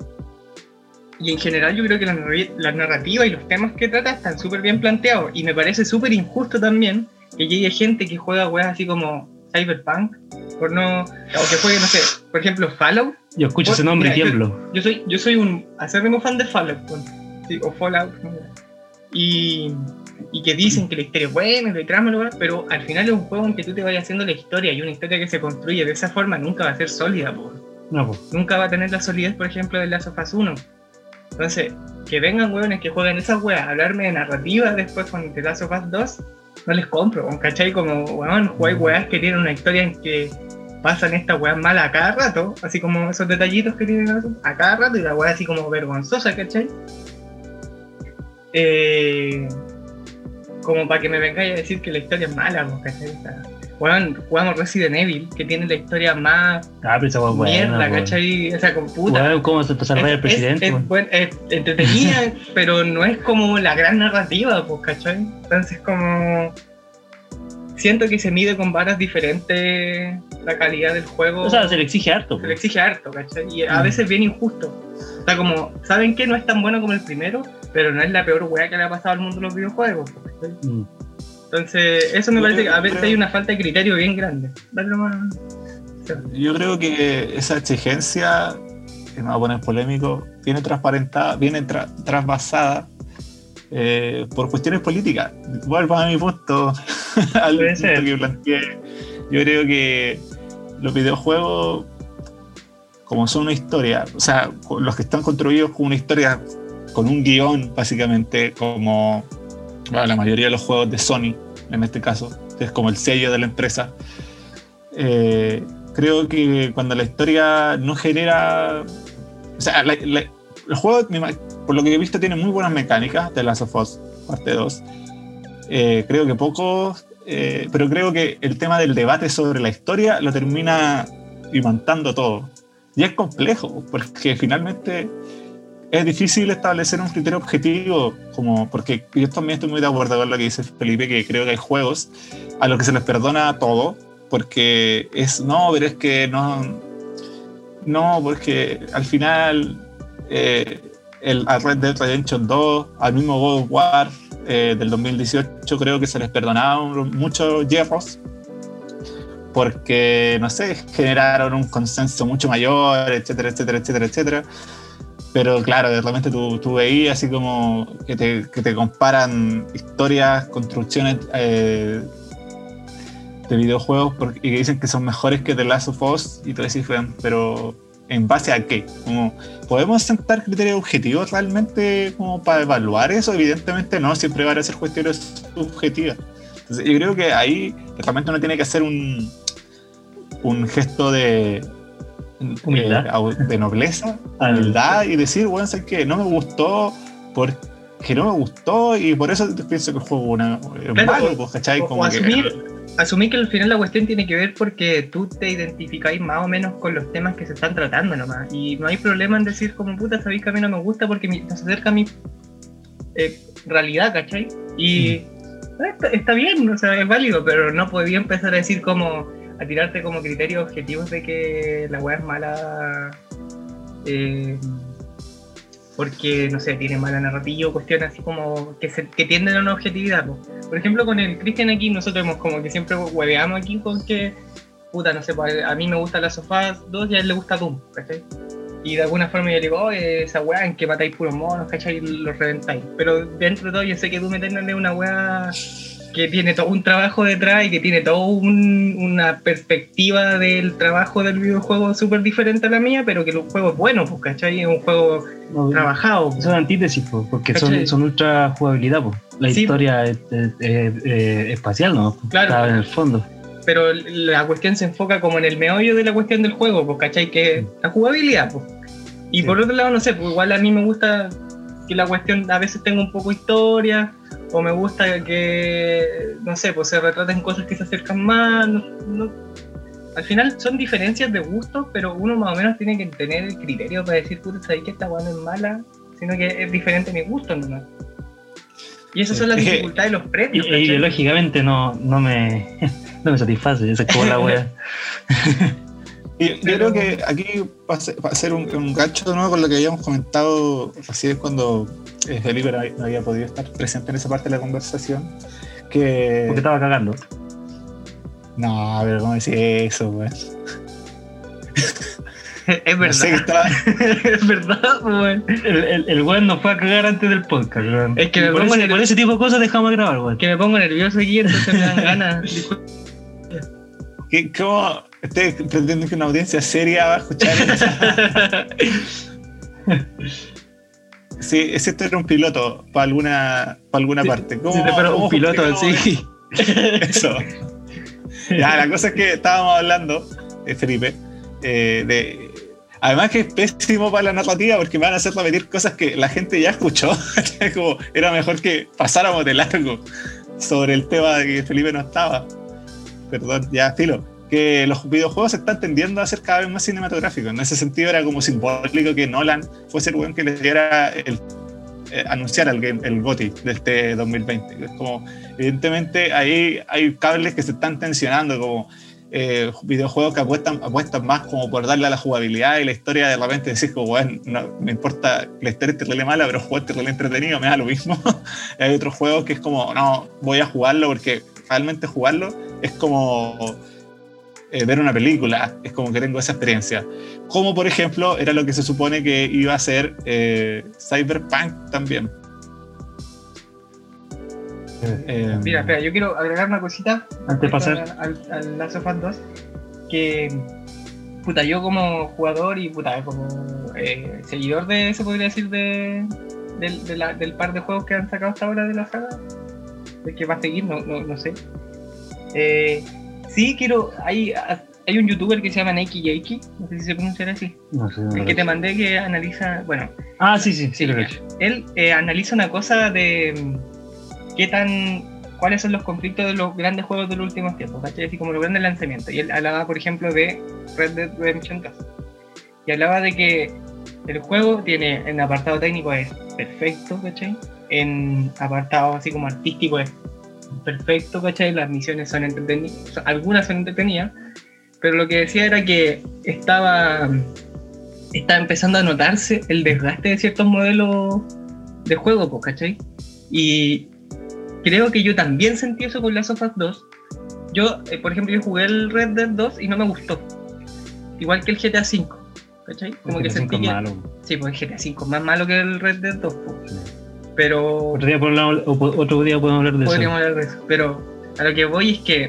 Y en general yo creo que la, narri- la narrativa y los temas que trata están súper bien planteados. Y me parece súper injusto también que llegue gente que juega weas así como Cyberpunk, por no... O que juegue, no sé, por ejemplo, Fallout.
Yo escucho ese nombre y
Mira, yo-
tiemblo.
Yo soy, yo soy un acérrimo fan de Fallout, sí, o Fallout. Y, y que dicen que la historia es buena, la trama, pero al final es un juego en que tú te vayas haciendo la historia y una historia que se construye de esa forma nunca va a ser sólida, po.
No,
nunca va a tener la solidez, por ejemplo, de Last of Us 1. Entonces, que vengan hueones que jueguen esas weas hablarme de narrativa después con The Last of Us 2, no les compro, ¿cachai? Como, weón, jugáis weas que tienen una historia en que pasan estas weas malas a cada rato, así como esos detallitos que tienen a cada rato y la wea así como vergonzosa, ¿cachai? Eh, como para que me vengáis a decir que la historia es mala, ¿cachai? Jugamos Resident Evil, que tiene la historia más
Ah, pero buena.
mierda. ¿cachai? O sea, con puta.
Weón, ¿Cómo se te el
Es-
presidente?
Es,
weón?
es entretenida, pero no es como la gran narrativa, pues, ¿cachai? Entonces, como. Siento que se mide con varas diferentes la calidad del juego.
O sea, se le exige harto.
se le
weón.
exige harto, ¿cachai? Y a
Mm.
veces bien injusto. O sea, como, ¿saben qué? No es tan bueno como el primero, pero no es la peor weá que le ha pasado al mundo de los videojuegos, pues, ¿cachai?
Mm.
Entonces, eso me
Yo
parece que a
creo-
veces hay una falta de criterio bien grande. Dale.
Yo creo que esa exigencia, que me va a poner polémico, viene transparentada, viene tra- trasvasada eh, por cuestiones políticas. Vuelvo a mi punto, al punto
ser.
que planteé. Yo creo que los videojuegos, como son una historia, o sea, los que están construidos con una historia, con un guion, básicamente, como bueno, la mayoría de los juegos de Sony, en este caso, es como el sello de la empresa. Eh, creo que cuando la historia no genera. O sea, la- la- el juego, por lo que he visto, tiene muy buenas mecánicas de Last of Us parte 2. Eh, creo que pocos. eh, pero creo que el tema del debate sobre la historia lo termina imantando todo. Y es complejo, porque finalmente es difícil establecer un criterio objetivo, como porque yo también estoy muy de acuerdo con lo que dice Felipe, que creo que hay juegos a los que se les perdona todo, porque es, no, pero es que no, no, porque al final eh, el Red Dead Redemption 2, al mismo God of War, eh, del 2018 creo que se les perdonaron muchos hierros porque, no sé, generaron un consenso mucho mayor, etcétera, etcétera, etcétera, etcétera. Pero claro, de repente tú, tú veías así como que te, que te comparan historias, construcciones eh, de videojuegos y que dicen que son mejores que The Last of Us y tú decís, pero ¿en base a qué? Como, ¿Podemos sentar criterios objetivos realmente como para evaluar eso? Evidentemente no, siempre van a ser cuestiones subjetivas. Entonces, yo creo que ahí realmente uno tiene que hacer un, un gesto de,
Humildad.
eh, de nobleza,
Ah,
humildad y decir, bueno, sé que no me gustó porque no me gustó y por eso pienso que el juego una- es
Claro,
malo, pues, ¿cachai?
o-
Como
o
que-
asumir, asumir que al final la cuestión tiene que ver porque tú te identificáis más o menos con los temas que se están tratando nomás. Y no hay problema en decir como puta, sabéis que a mí no me gusta porque mi- no se acerca a mi eh, realidad, ¿cachai? Y eh, está, está bien, o sea, es válido, pero no podía empezar a decir como a tirarte como criterios objetivos de que la weá es mala. eh, porque, no sé, tiene mala narrativa o cuestiones así como que, se, que tienden a una objetividad. po. Por ejemplo, con el Cristian aquí, nosotros hemos como que siempre hueveamos aquí con que, puta, no sé, pues, a mí me gusta la sofá 2 y a él le gusta Doom, ¿cachai? Y de alguna forma yo digo, oye, esa weá en que matáis puros monos, ¿cachai? Y los reventáis. Pero dentro de todo yo sé que Doom Eternal es una weá que tiene todo un trabajo detrás y que tiene toda una perspectiva del trabajo del videojuego súper diferente a la mía, pero que el juego es bueno, pues, ¿cachai? Es un juego
no,
trabajado. pues.
son antítesis, po, porque son,
¿Cachai?
son ultra jugabilidad. po. La
Sí.
historia es, es- es- es espacial, ¿no?
Claro.
Está en el fondo.
pero la cuestión se enfoca como en el meollo de la cuestión del juego, pues, ¿cachai? Que es la jugabilidad, pues. Y
Sí.
por otro lado, no sé, pues igual a mí me gusta que la cuestión a veces tenga un poco historia, o me gusta que, no sé, pues se retraten cosas que se acercan más. no- no- Al final son diferencias de gustos, pero uno más o menos tiene que tener el criterio para decir, puta, sabes que esta weá no es mala, sino que es diferente a mi gusto nomás. Y esas son las dificultades de los
Y,
premios. ¿cachai?
ideológicamente no, no, me, no me satisface. Esa es como la wea.
Yo creo que aquí va a ser, un, un gancho de nuevo con lo que habíamos comentado recién cuando eh, Felipe no había, no había podido estar presente en esa parte de la conversación. Que.
Porque estaba cagando.
No, pero ¿cómo decir eso, weón?
es
No sé que
verdad. es verdad, weón.
El, el, el weón nos fue a cagar antes del podcast, weón.
Es que me
por,
pongo
ese, por ese tipo de cosas dejamos de grabar, weón.
que me pongo nervioso aquí, entonces me dan ganas.
¿qué- ¿Cómo ustedes pretenden que una audiencia seria va a escuchar eso? Sí, ese esto era un piloto para alguna, para alguna parte. ¿Cómo-
fuera
cómo
un piloto
justificamos
así.
Eso. Ya, la cosa es que estábamos hablando, eh, Felipe, eh, de. Además que es pésimo para la narrativa porque me van a hacer repetir cosas que la gente ya escuchó. Como era mejor que pasáramos de largo sobre el tema de que Felipe no estaba. Perdón, ya, filo. Que los videojuegos se están tendiendo a ser cada vez más cinematográficos. En ese sentido era como simbólico que Nolan fuese el weón que le diera el, eh, anunciar el, game- el GOTY de este 2020. Es como, evidentemente, ahí hay cables que se están tensionando, como eh, videojuegos que apuestan, apuestan más como por darle a la jugabilidad y la historia de repente como, bueno, no me importa la historia esté terrible mala, pero jugar terrible entretenido me da lo mismo. hay otros juegos que es como, no, voy a jugarlo porque realmente jugarlo es como eh, ver una película, es como que tengo esa experiencia. Como por ejemplo era lo que se supone que iba a ser eh, Cyberpunk también. Eh,
Mira, espera, yo quiero agregar una cosita
Antes de pasar.
al, al Last of Us 2. Que, puta, yo como jugador y puta, como eh, seguidor de, se podría decir, de, del, de la- del par de juegos que han sacado hasta ahora de la saga, de que va a seguir, no, no, no sé. Eh, sí, quiero. Hay, hay un youtuber que se llama Neki Yaiki, no sé si se pronunciará así.
No sé, no
El que te mandé que analiza. Bueno,
Ah, sí, sí, sí, lo
ya.
cacho.
él eh, analiza una cosa de mm, qué tan cuáles son los conflictos de los grandes juegos de los últimos tiempos, ¿cachai? Así como los grandes lanzamientos. Y él hablaba, por ejemplo, de Red Dead Redemption 2. Y hablaba de que el juego tiene en apartado técnico es perfecto, ¿cachai? En apartado así como artístico es perfecto, ¿cachai? Las misiones son entretenidas, algunas son entretenidas, pero lo que decía era que estaba, estaba empezando a notarse el desgaste de ciertos modelos de juego, pues, ¿cachai? Y creo que yo también sentí eso con las Us 2. Yo, eh, por ejemplo, yo jugué el Red Dead 2 y no me gustó. Igual que el GTA 5. ¿Cachai? Como que sentí que.
malo.
Sí, pues el GTA 5 más malo que el Red Dead 2. po. Pero.
Otro día, podemos- otro día podemos hablar de
Podríamos
eso.
hablar de eso. Pero a lo que voy es que,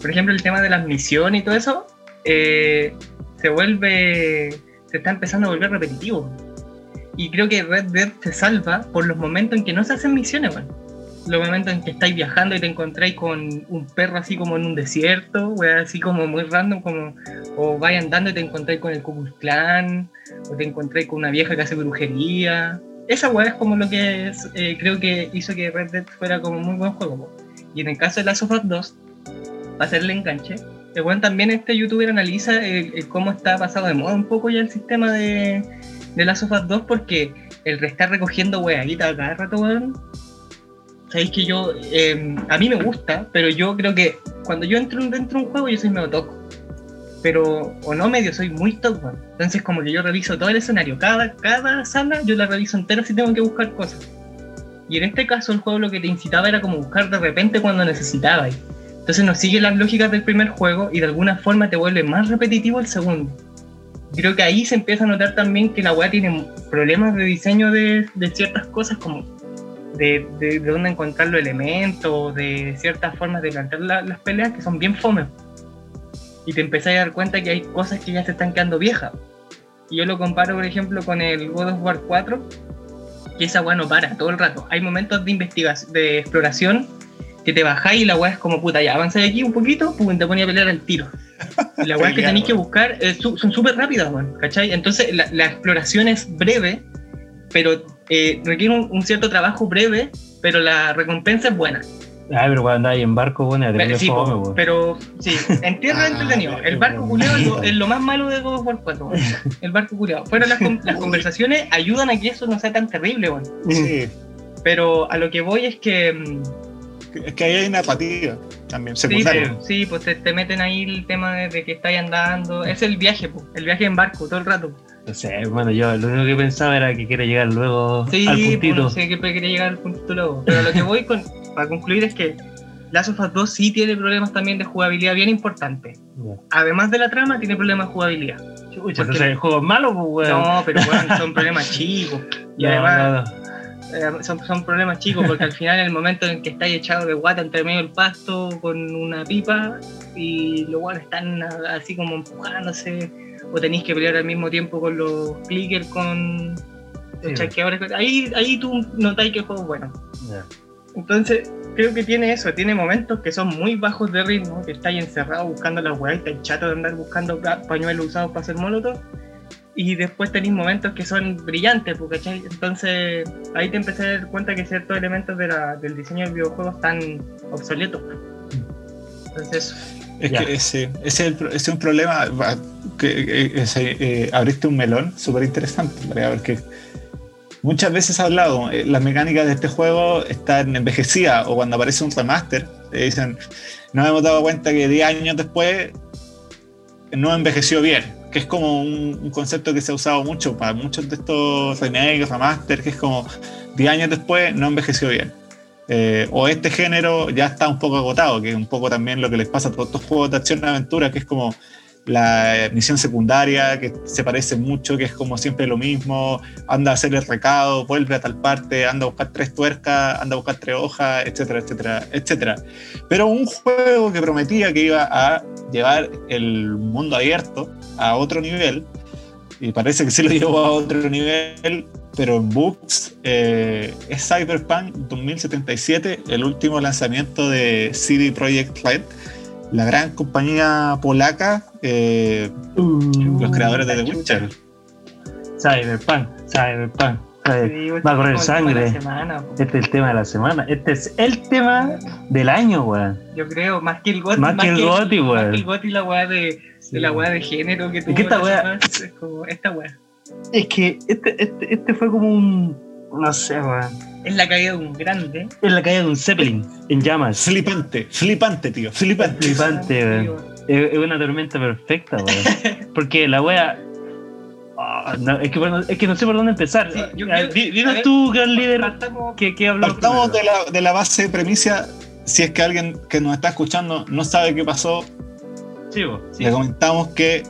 por ejemplo, el tema de las misiones y todo eso, eh, se vuelve. Se está empezando a volver repetitivo. Y creo que Red Dead se salva por los momentos en que no se hacen misiones, weón. Los momentos en que estáis viajando y te encontráis con un perro así como en un desierto, así como muy random, como. O vais andando y te encontráis con el Ku Klux Klan, o te encontráis con una vieja que hace brujería. Esa weá es como lo que eh, creo que hizo que Red Dead fuera como muy buen juego. Y en el caso de Last of Us 2, para hacerle enganche, el weón también este youtuber analiza el- el cómo está pasado de moda un poco ya el sistema de, de Last of Us 2 porque el estar recogiendo weaditas a cada rato, weón. Sabéis que yo, eh, a mí me gusta, pero yo creo que cuando yo entro dentro de un juego yo soy medio toco. Pero, o no medio, soy muy top, weón. Entonces como que yo reviso todo el escenario, cada, cada sala yo la reviso entera si tengo que buscar cosas. Y en este caso el juego lo que te incitaba era como buscar de repente cuando necesitabas. Entonces no sigue las lógicas del primer juego y de alguna forma te vuelve más repetitivo el segundo. Creo que ahí se empieza a notar también que la weá tiene problemas de diseño de, de ciertas cosas como de, de, de dónde encontrar los elementos, de ciertas formas de plantear la- las peleas que son bien fome. Y te empezás a dar cuenta que hay cosas que ya se están quedando viejas. Y yo lo comparo, por ejemplo, con el God of War 4, que esa weá no para todo el rato. Hay momentos de investigación, de exploración, que te bajáis y la weá es como puta, ya avanzáis aquí un poquito, pum, te ponía a pelear al tiro. Y la weá que tenéis que buscar eh, su- son súper rápidas, weón, ¿cachai? Entonces la, la exploración es breve, pero eh, requiere un, un cierto trabajo breve, pero la recompensa es buena.
Ay, pero cuando andáis en barco, bueno,
Pero, sí,
fome,
po, pero sí, en tierra
Ah,
entretenido. El barco
bueno.
culiado es, lo- es lo más malo de God of War 4. weón. El barco culiado. Pero las, las conversaciones ayudan a que eso no sea tan terrible, weón.
Sí,
Pero a lo que voy es que. mm,
es que ahí hay narrativa también,
Sí,
secundaria.
pues, sí, pues te, te meten ahí el tema de, de que estáis andando. Es el viaje, pues, el viaje en barco todo el rato.
No sé, bueno, yo lo único que pensaba era que quiere llegar luego
Sí,
al
pues,
puntito.
no sé qué quería llegar al puntito luego. Pero lo que voy con, para concluir es que Last of Us 2 sí tiene problemas también de jugabilidad bien importantes. Además de la trama, tiene problemas de jugabilidad.
Chucha,
Porque-
entonces el juego es malo, pues, weón.
No, pero bueno, son problemas chicos. Y
No,
además
no, no.
eh, son, son problemas chicos porque al final en el momento en que estáis echado de guata entre medio del pasto con una pipa y los guanes están así como empujándose o tenéis que pelear al mismo tiempo con los clickers, con los
Sí,
chasqueadores. Ahí, ahí tú notáis que el juego es bueno. Entonces, creo que tiene eso, tiene momentos que son muy bajos de ritmo, que estáis encerrado buscando las weas, estáis chato de andar buscando pa- pañuelos usados para hacer molotov, y después tenéis momentos que son brillantes, pues, ¿cachai? Entonces, ahí te empecé a dar cuenta que ciertos elementos de la- del diseño del videojuego están obsoletos. Entonces,
Es
Ya.
que ese, ese, es el ese es un problema. Que, eh, ese, eh, abriste un melón súper interesante, porque muchas veces hablado, eh, las mecánicas de este juego están envejecidas o cuando aparece un remaster, te dicen, nos hemos dado cuenta que 10 años después no envejeció bien, que es como un, un concepto que se ha usado mucho para muchos de estos remakes, remaster, que es como 10 años después no envejeció bien. Eh, o este género ya está un poco agotado, que es un poco también lo que les pasa a todos estos juegos de acción y aventura, que es como la misión secundaria, que se parece mucho, que es como siempre lo mismo, anda a hacer el recado, vuelve a tal parte, anda a buscar tres tuercas, anda a buscar tres hojas, etcétera, etcétera, etcétera. Pero un juego que prometía que iba a llevar el mundo abierto a otro nivel, y parece que se lo llevó a otro nivel, pero en bugs eh, es Cyberpunk 2077, el último lanzamiento de CD Projekt Red, la gran compañía polaca, eh, los creadores de The. Witcher.
Cyberpunk, Cyberpunk. Cyber- Va a correr sangre.
semana.
Este es el tema de la semana. Este es el tema del año, weón.
Yo creo, más que el GOTY.
Más que el
Más
weón.
que el GOTY, la weá de, de la weá de género que tuvo.
que esta weá-
Es como esta weá.
Es que este, este, este fue como un. No sé, weón.
Es la caída de un grande.
Es la caída de un Zeppelin en llamas.
Flipante, flipante, tío, flipante.
Flipante, weón. Es una tormenta perfecta, weón. Porque la wea. ah, no, es, que, bueno, es que no sé por dónde empezar.
Sí, yo
Dinos
ver,
tú, gran líder,
Partamos-
¿qué, qué habló?
Partamos de la, de la base premisa. Si es que alguien que nos está escuchando no sabe qué pasó,
Sí, vos.
Sí.
le comentamos que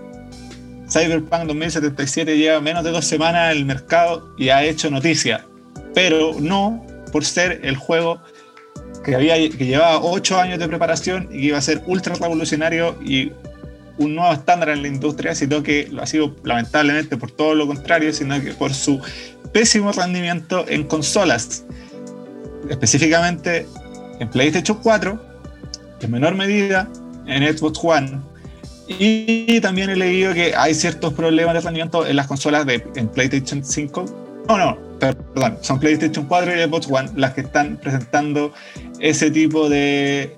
Cyberpunk 2077 lleva menos de dos semanas en el mercado y ha hecho noticia, pero no por ser el juego que, había, que llevaba ocho años de preparación y que iba a ser ultra revolucionario y un nuevo estándar en la industria, sino que lo ha sido lamentablemente por todo lo contrario, sino que por su pésimo rendimiento en consolas, específicamente en PlayStation 4, en menor medida en Xbox One. Y también he leído que hay ciertos problemas de rendimiento en las consolas de en PlayStation 5. No, no, perdón, son PlayStation 4 y Xbox One las que están presentando ese tipo de,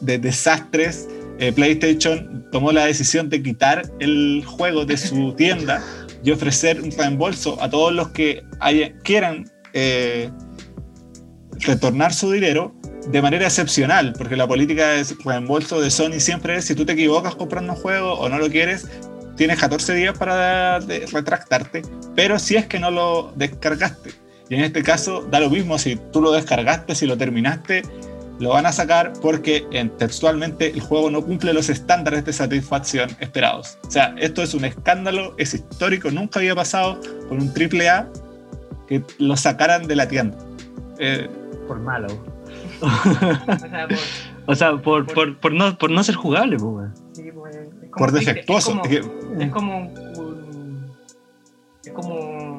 de desastres. Eh, PlayStation tomó la decisión de quitar el juego de su tienda y ofrecer un reembolso a todos los que haya- quieran eh, retornar su dinero de manera excepcional, porque la política de reembolso de Sony siempre es si tú te equivocas comprando un juego o no lo quieres, tienes 14 días para de- retractarte, pero si es que no lo descargaste. Y en este caso da lo mismo si tú lo descargaste, si lo terminaste, lo van a sacar porque en- textualmente el juego no cumple los estándares de satisfacción esperados. O sea, esto es un escándalo, es histórico, nunca había pasado con un AAA que lo sacaran de la tienda. Eh,
Por malo.
O sea, por-
O sea, por, por, por, no, por no ser jugable, pues, weón.
sí, pues,
por
es-
defectuoso.
Es como,
Es que-
es como un. Es como.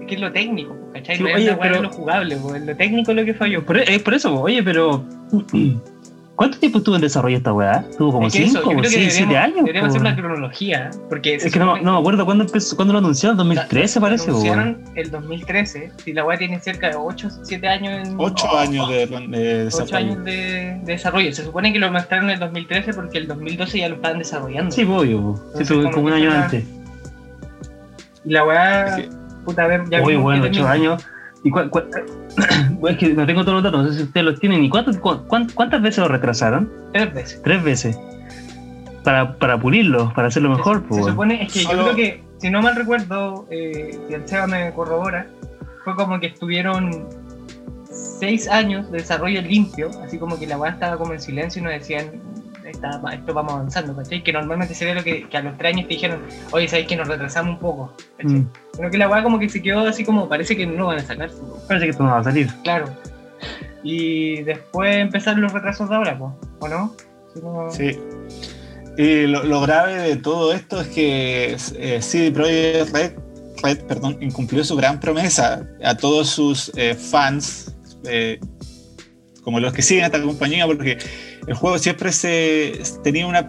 Es que es lo técnico, ¿cachai?
Sí,
no es
oye,
de
pero-
lo jugable, pues, lo técnico es lo que falló.
Por, es por eso, po. oye, pero. ¿Cuánto tiempo estuvo en desarrollo esta weá? ¿Tuvo como
Es que eso,
5
yo
o
creo que
6, 7
deberíamos,
años?
deberíamos hacer una cronología, porque
Es que no, no me acuerdo cuándo, empezó, cuándo lo anunciaron, 2013 parece,
lo anunciaron el 2013, si la weá tiene cerca de 8, 7 años en...
Ocho
Oh,
años de, de
ocho
desarrollo.
años de, de desarrollo. Se supone que lo mostraron en el 2013 porque el 2012 ya lo estaban desarrollando.
Sí, obvio. Sí,
como
como un año antes.
Y la weá,
que-
puta, a ver, ya vimos
bueno,
que
8
termina.
años. ¿Y cua- cua- es que no tengo todos los datos, no sé si ustedes los tienen. ¿Y cuántas, cuán- cuántas veces lo retrasaron?
Tres veces.
Tres veces. Para, para pulirlo, para hacerlo mejor,
Se,
pues.
se supone, es que
Solo-
yo creo que, si no mal recuerdo, eh, si el Seba me corrobora, fue como que estuvieron seis años de desarrollo limpio, así como que la weá estaba como en silencio y nos decían, "Está- esto vamos avanzando, ¿cachai? Que normalmente se ve lo que, que a los tres años te dijeron, oye, sabéis que nos retrasamos un poco, ¿cachai?
Mm.
Pero que la weá como que se quedó así como, parece que no van a sacar,
Parece que esto no va a salir.
claro. Y después empezaron los retrasos de ahora, po, ¿o no?
Sí. Y lo, lo grave de todo esto es que eh, CD Projekt Red, Red, perdón, incumplió su gran promesa a todos sus eh, fans, eh, como los que siguen a esta compañía, porque el juego siempre se tenía una,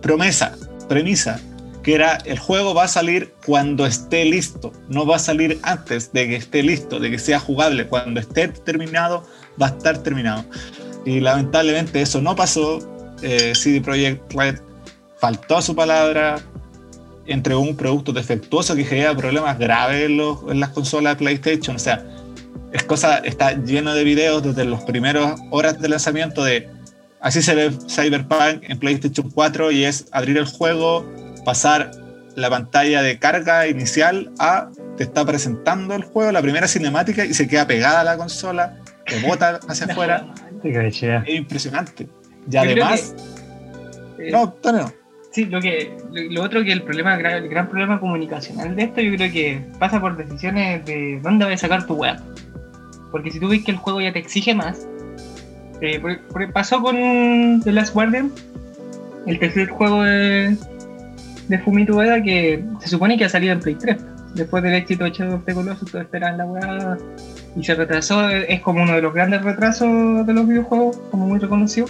promesa, premisa, que era el juego va a salir cuando esté listo, no va a salir antes de que esté listo, de que sea jugable. Cuando esté terminado, va a estar terminado. Y lamentablemente eso no pasó. Eh, CD Projekt Red faltó a su palabra, entregó un producto defectuoso que genera problemas graves en, los- en las consolas de PlayStation. O sea, es cosa, está lleno de videos desde las primeras horas de lanzamiento de así se ve Cyberpunk en PlayStation 4 y es abrir el juego, pasar la pantalla de carga inicial a te está presentando el juego, la primera cinemática y se queda pegada a la consola, te bota hacia afuera. Es impresionante. Y
Yo
además,
que, eh,
no, no.
Sí, lo que lo, lo otro que el problema el gran problema comunicacional de esto yo creo que pasa por decisiones de dónde vas a sacar tu web. Porque si tú ves que el juego ya te exige más, eh, pasó con The Last Guardian, el tercer juego de, de Fumito Ueda que se supone que ha salido en Play 3. Después del éxito de Shadow of the Colossus, todos esperaban la weá y se retrasó. Es como uno de los grandes retrasos de los videojuegos, como muy reconocido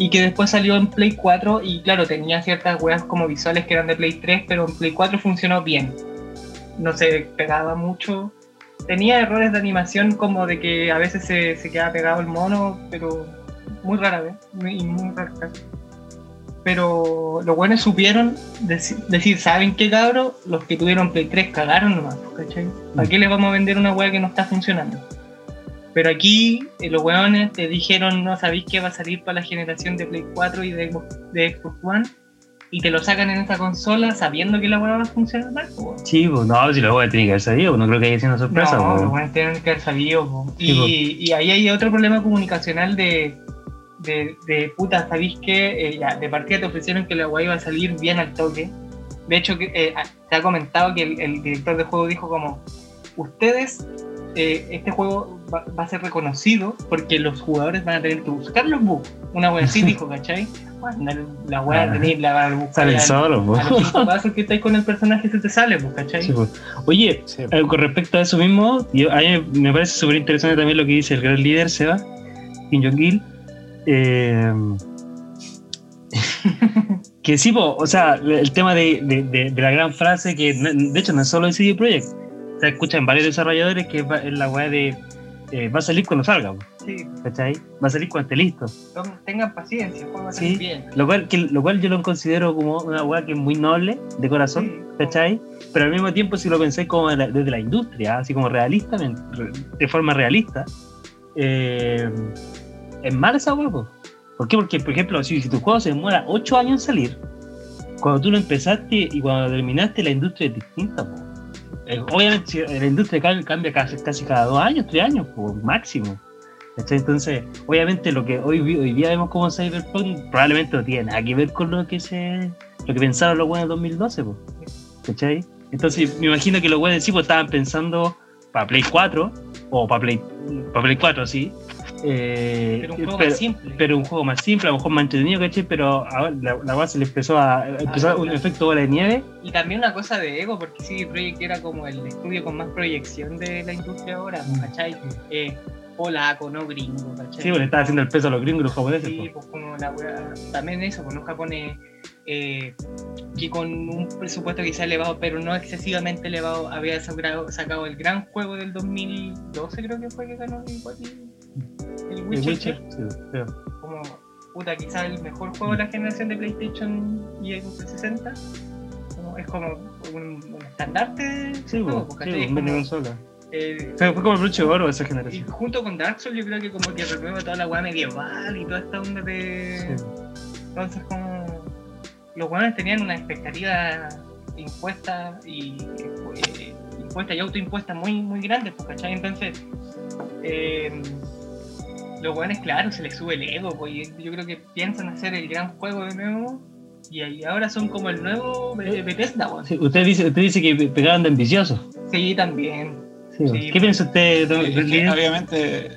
y que después salió en Play 4 y claro, tenía ciertas weas como visuales que eran de Play 3, pero en Play 4 funcionó bien. No se pegaba mucho. Tenía errores de animación como de que a veces se, se quedaba pegado el mono, pero muy rara vez. muy- y muy rara vez. Pero los buenos supieron deci- decir, ¿saben qué cabro? Los que tuvieron Play 3 cagaron nomás, ¿cachai? ¿Para qué les vamos a vender una wea que no está funcionando? Pero aquí eh, los weones te dijeron, no sabéis que va a salir para la generación de Play 4 y de, de Xbox One. Y te lo sacan en esta consola sabiendo que la weá va a funcionar mal.
Sí, pues no, si los weones tienen que haber sabido, no creo que haya sido una sorpresa.
No,
pues.
tienen que haber sabido.
Sí,
y, y ahí hay otro problema comunicacional de, de, de puta, ¿sabéis que ya, de partida te ofrecieron que la weá iba a salir bien al toque? De hecho, eh, se ha comentado que el, el director de juego dijo como, ustedes, eh, este juego va, va a ser reconocido porque los jugadores van a tener que buscar los bugs. Una wea así dijo, ¿cachai? La wea
Ah.
tenéis la van a buscar.
Salen
al-
solos, pues.
a los cinco pasos que estáis con el personaje se te sale, ¿cachai?
Sí. Oye,
Sí.
eh, con respecto a eso mismo, yo- a mí me parece súper interesante también lo que dice el gran líder Seba, Kim Jong-il. eh, que sí, po, o sea, el tema de, de- de- de la gran frase que, de hecho, no es solo el CD Projekt. Se escucha en varios desarrolladores que va- es la weá de eh, va a salir cuando salga,
Sí,
¿cachai? Va a salir cuando esté listo.
tengan paciencia, el juego va a salir
Sí.
bien.
Lo cual, que, lo cual yo lo considero como una weá que es muy noble, de corazón.
Sí,
¿cachai? Pero al mismo tiempo, si lo pensáis como de la- desde la industria, así como realistamente, re- de forma realista, eh, es mal esa. ¿Por qué? Porque, por ejemplo, si, si tu juego se demora 8 años en salir, cuando tú lo empezaste y cuando lo terminaste, la industria es distinta. po. Eh, obviamente, la industria ca- cambia casi, cada 2 años, 3 años, po, máximo. Entonces, obviamente, lo que hoy, hoy día vemos como Cyberpunk probablemente no tiene nada que ver con lo que se lo que pensaron los buenos en 2012. po. ¿Cachai? Entonces me imagino que los buenos sí pues, estaban pensando para Play 4 o para Play, para Play 4, sí. Eh,
Pero un juego
pero,
más simple.
pero un juego más simple, a lo mejor más entretenido, ¿cachai? Pero ahora la, la base le empezó a empezó
Ah,
un
claro.
efecto bola de nieve.
Y también una cosa de ego, porque CD Projekt era como el estudio con más proyección de la industria ahora,
Mm.
¿cachai? Eh, polaco, no gringo, ¿cachai?
Sí, pues le estaba haciendo el peso a los gringos los japoneses.
Sí,
po.
pues como la wea, también eso, con los japoneses eh, que con un presupuesto quizá elevado, pero no excesivamente elevado, había sacado, sacado el gran juego del 2012, creo que fue que ganó el, el Witcher,
Witcher, sí, creo.
como puta, quizá el mejor juego de la generación de PlayStation y 360. Como, es como un, un estandarte
Sí,
juego,
sí,
Es como,
consola.
eh,
Fue, fue como el broche de oro de esa
y
generación.
junto con Dark Souls yo creo que como que renueva toda la weá medieval y toda esta onda de...
Sí.
Entonces como los weones tenían una expectativa impuesta y eh, impuesta y autoimpuesta muy muy grande, pues, ¿cachai? Entonces eh, los weones claro se les sube el ego, pues y yo creo que piensan hacer el gran juego de nuevo y ahí ahora son como el nuevo Be- Bethesda, weón.
Sí, usted, dice, usted dice que pe- pegaban de ambiciosos.
Sí, también.
Sí,
Sí.
¿Qué piensa usted, don-
obviamente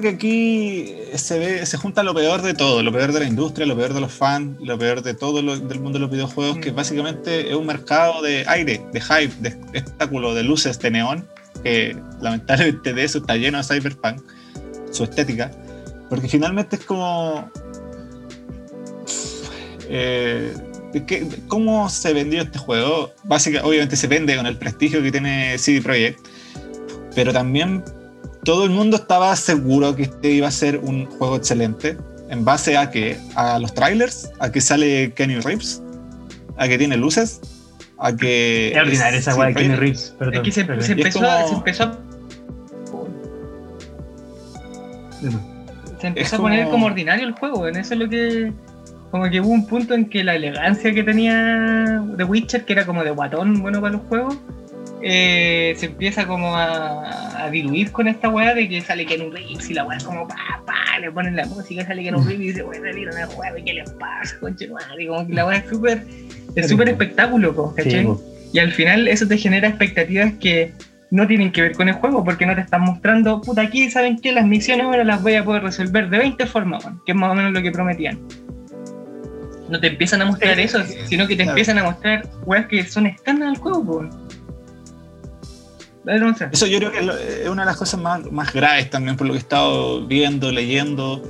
que aquí se ve se junta lo peor de todo lo peor de la industria lo peor de los fans lo peor de todo lo, del mundo de los videojuegos que
Mm.
básicamente es un mercado de aire de hype de espectáculo de luces de neón que lamentablemente de eso está lleno de cyberpunk su estética porque finalmente es como eh, ¿qué- ¿cómo se vendió este juego? Básicamente, obviamente se vende con el prestigio que tiene CD Projekt pero también todo el mundo estaba seguro que este iba a ser un juego excelente en base a que a los trailers, a que sale Kenny Reeves, a que tiene luces, a que
Es ordinaria esa weá de Kenny Reeves, perdón.
es que se, se
Y es
empezó,
como-
se empezó a se empezó
Es
a poner
como-
como ordinario el juego, en eso es lo que como que hubo un punto en que la elegancia que tenía The Witcher, que era como de guatón bueno para los juegos, eh, se empieza como a, a diluir con esta weá de que sale Keanu Reeves y la weá es como pa, pa, le ponen la música, sale Keanu Reeves y dice, bueno, salir en el juego, ¿y qué les pasa, conche? Y Como que la weá es súper, es súper espectáculo,
Sí,
¿cachai?
po.
Y al final eso te genera expectativas que no tienen que ver con el juego porque no te están mostrando, puta, aquí saben que las misiones ahora las voy a poder resolver de 20 formas, weón, que es más o menos lo que prometían. No te empiezan a mostrar eso, sino que te
claro.
empiezan a mostrar weas que son estándar del juego.
Eso yo creo que es una de las cosas más, más graves también por lo que he estado viendo, leyendo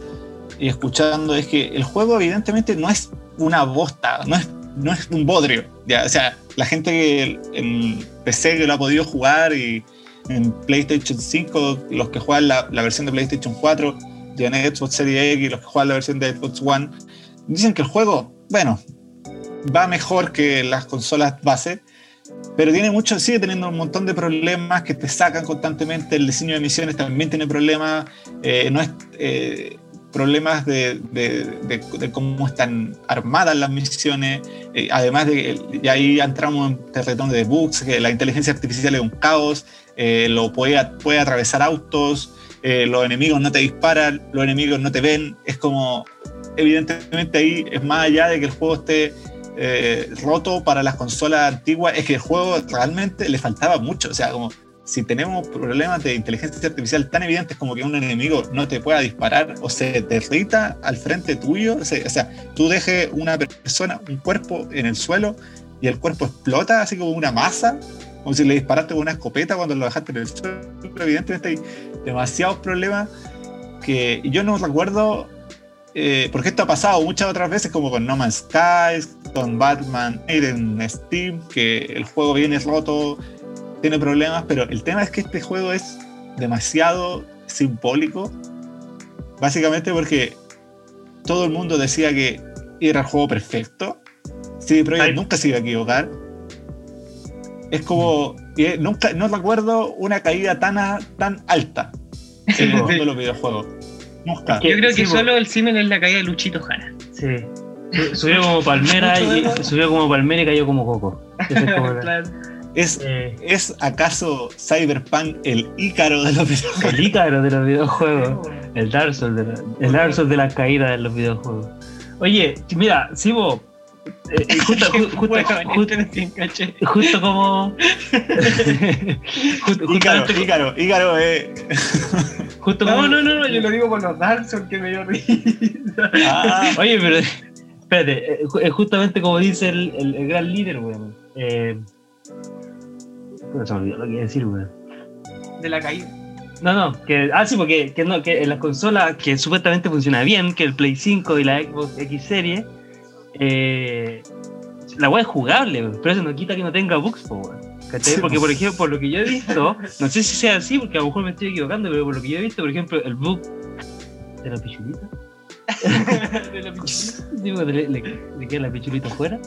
y escuchando, es que el juego evidentemente no es una bosta, no es, no es un bodrio. Ya, o sea, la gente que en PC que lo ha podido jugar y en PlayStation 5, los que juegan la, la versión de PlayStation 4 y en Xbox Series X, los que juegan la versión de Xbox One, dicen que el juego, bueno, va mejor que las consolas base, pero tiene mucho, sigue teniendo un montón de problemas que te sacan constantemente. El diseño de misiones también tiene problemas. eh, no es, eh, problemas de, cómo están armadas las misiones, eh, además de, y ahí entramos en terreno de bugs, que la inteligencia artificial es un caos, eh, lo puede, puede atravesar autos, eh, los enemigos no te disparan, los enemigos no te ven, es como, evidentemente ahí es más allá de que el juego esté roto para las consolas antiguas, es que el juego realmente le faltaba mucho, o sea, como si tenemos problemas de inteligencia artificial tan evidentes como que un enemigo no te pueda disparar o se derrita al frente tuyo, o sea, tú dejes una persona, un cuerpo en el suelo y el cuerpo explota así como una masa, como si le disparaste con una escopeta cuando lo dejaste en el suelo. Evidentemente hay demasiados problemas que yo no recuerdo, eh, porque esto ha pasado muchas otras veces, como con No Man's Sky, con Batman en Steam, que el juego viene roto, tiene problemas, pero el tema es que este juego es demasiado simbólico, básicamente porque todo el mundo decía que era el juego perfecto. CD Projekt nunca se iba a equivocar. Es como, eh, nunca, no recuerdo una caída tan, a- tan alta en el mundo de los videojuegos. Nunca.
Yo creo que
sí,
solo el Simen es la caída de Luchito Jara.
Sí. Su- Subió como palmera y subió como palmera y cayó como coco. Esa es como la-
Claro.
¿Es,
eh,
¿Es acaso Cyberpunk el ícaro de los videojuegos?
el ícaro de los videojuegos. El Dark Souls de, la- el Dark Souls de las caídas de los videojuegos. Oye, mira, Sibo, eh, eh, justo, ju- justo, justo, como. justo,
Ícaro,
justamente-
Ícaro, Ícaro es.
justo
No,
como-
no, no, no, yo lo digo por los Dark Souls que me dio risa.
Ah,
Oye, pero espérate, eh, es justamente como dice el, el- el gran líder, weón. Eh, se me olvidó lo que iba a decir, weón.
De la caída.
No, no, que, ah, sí, porque que no, que en las consolas que supuestamente funciona bien, que el Play 5 y la Xbox X Series, eh, la weá es jugable, weón, pero eso no quita que no tenga bugs, po, weón. Porque,
po.
por ejemplo, por lo que yo he visto, no sé si sea así, porque a lo mejor me estoy equivocando, pero por lo que yo he visto, por ejemplo, el bug de la pichulita,
De la pichulita.
digo, le, le, le queda la pichulita afuera,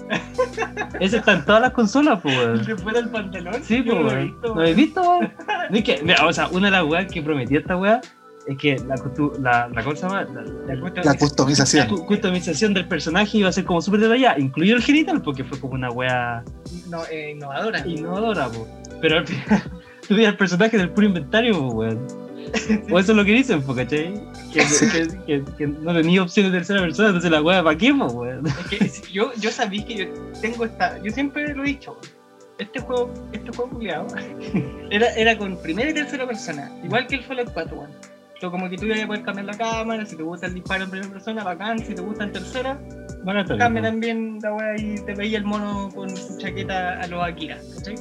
ese está en todas las consolas, pues, weón.
¿Se fuera el pantalón?
Sí, pues,
no lo he
weón.
visto,
¿No habéis visto, weón? No, es que, mira, o sea, una de las weas que prometía esta wea es que la, la, la, ¿cómo se llama? La, la-
La cuesta-
la
la
customización.
cu- customización del personaje iba a ser como súper detallada, incluido el genital, porque fue como una wea
no, eh, innovadora.
innovadora, po. Pero al final, tú el personaje del puro inventario, po, weón. O eso es lo que dicen, po, ¿cachai? Que, que, que, que no tenía opción de tercera persona, entonces la wea, ¿para qué, po, weón?
Es que si- yo, yo sabía que yo tengo esta. Yo siempre lo he dicho. Este juego, este juego culiado, era, era con primera y tercera persona. Igual que el Fallout 4, weón. Pero como que tú ibas a poder cambiar la cámara, si te gusta el disparo en primera persona, bacán, si te gusta en tercera,
Bueno,
cambia también la wea y te veía el mono con su chaqueta a los Akira, ¿cachai?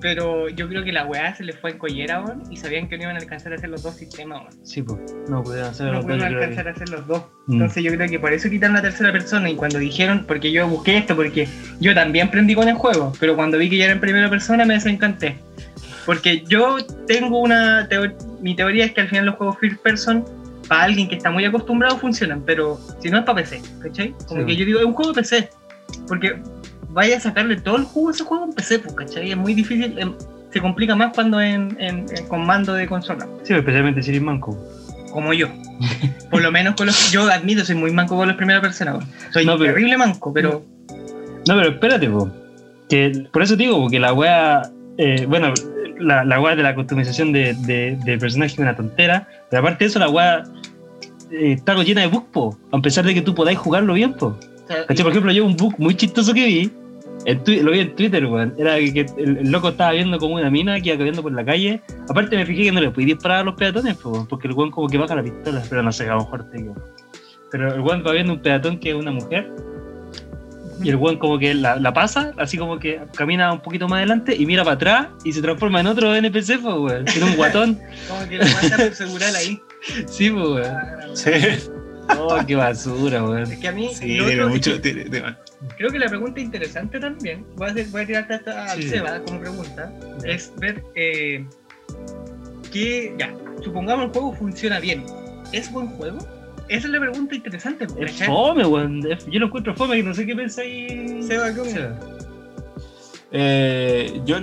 Pero yo creo que la weá se les fue en collera, weón, y sabían que no iban a alcanzar a hacer los dos sistemas, weón.
Sí, pues, no pudieron hacer
no
los dos,
pudieron
creo que-
alcanzar a hacer los dos.
Mm.
Entonces yo creo que por eso quitaron la tercera persona y cuando dijeron, porque yo busqué esto, porque yo también prendí con el juego, pero cuando vi que ya era en primera persona me desencanté. Porque yo tengo una mi teoría es que al final los juegos first person para alguien que está muy acostumbrado funcionan, pero si no es para PC, ¿cachai? Como
Sí.
que yo digo, es un juego de PC, porque vaya a sacarle todo el jugo a ese juego en PC, pues, ¿cachai? Es muy difícil, em, se complica más cuando en, en- en- con mando de consola
Sí, especialmente si eres manco.
como yo. Por lo menos con los. Yo admito, soy muy manco con los primeras personas. weón. Soy
No, pero-
terrible manco, pero.
No, pero espérate, po. Que, por eso te digo, porque la wea. eh, bueno, la, la wea de la customización de, de, de personaje es una tontera. Pero aparte de eso, la wea eh, está llena de bugs, po. A pesar de que tú podáis jugarlo bien, po.
o sea,
¿Cachai? Por ejemplo, yo un bug muy chistoso que vi. En lo vi en Twitter, weón. Era que el, el loco estaba viendo como una mina que iba caminando por la calle. Aparte, me fijé que no le podía disparar a los peatones, po, porque el weón como que baja la pistola. Pero no sé, a lo mejor te digo. Pero el weón va viendo un peatón que es una mujer. Y el weón como que la, la pasa, así como que camina un poquito más adelante y mira para atrás y se transforma en otro NPC, pues, weón. Tiene un guatón.
Como que lo manda por segurar ahí.
Sí, pues, weón.
Sí,
Oh, qué basura, weón.
Es que a mí.
sí
lo
tiene
otro-
mucho. tiene- tiene-
Creo que la pregunta interesante también. Voy a, hacer, voy a tirarte hasta al
Sí.
Seba como pregunta. Es ver. Eh, que. Ya, supongamos el juego funciona bien. ¿Es buen juego? Esa es la pregunta interesante.
Es
¿cachai?
fome, weón. Yo lo encuentro fome, que no sé qué pensáis.
Seba, ¿cómo?
Seba.
Eh, yo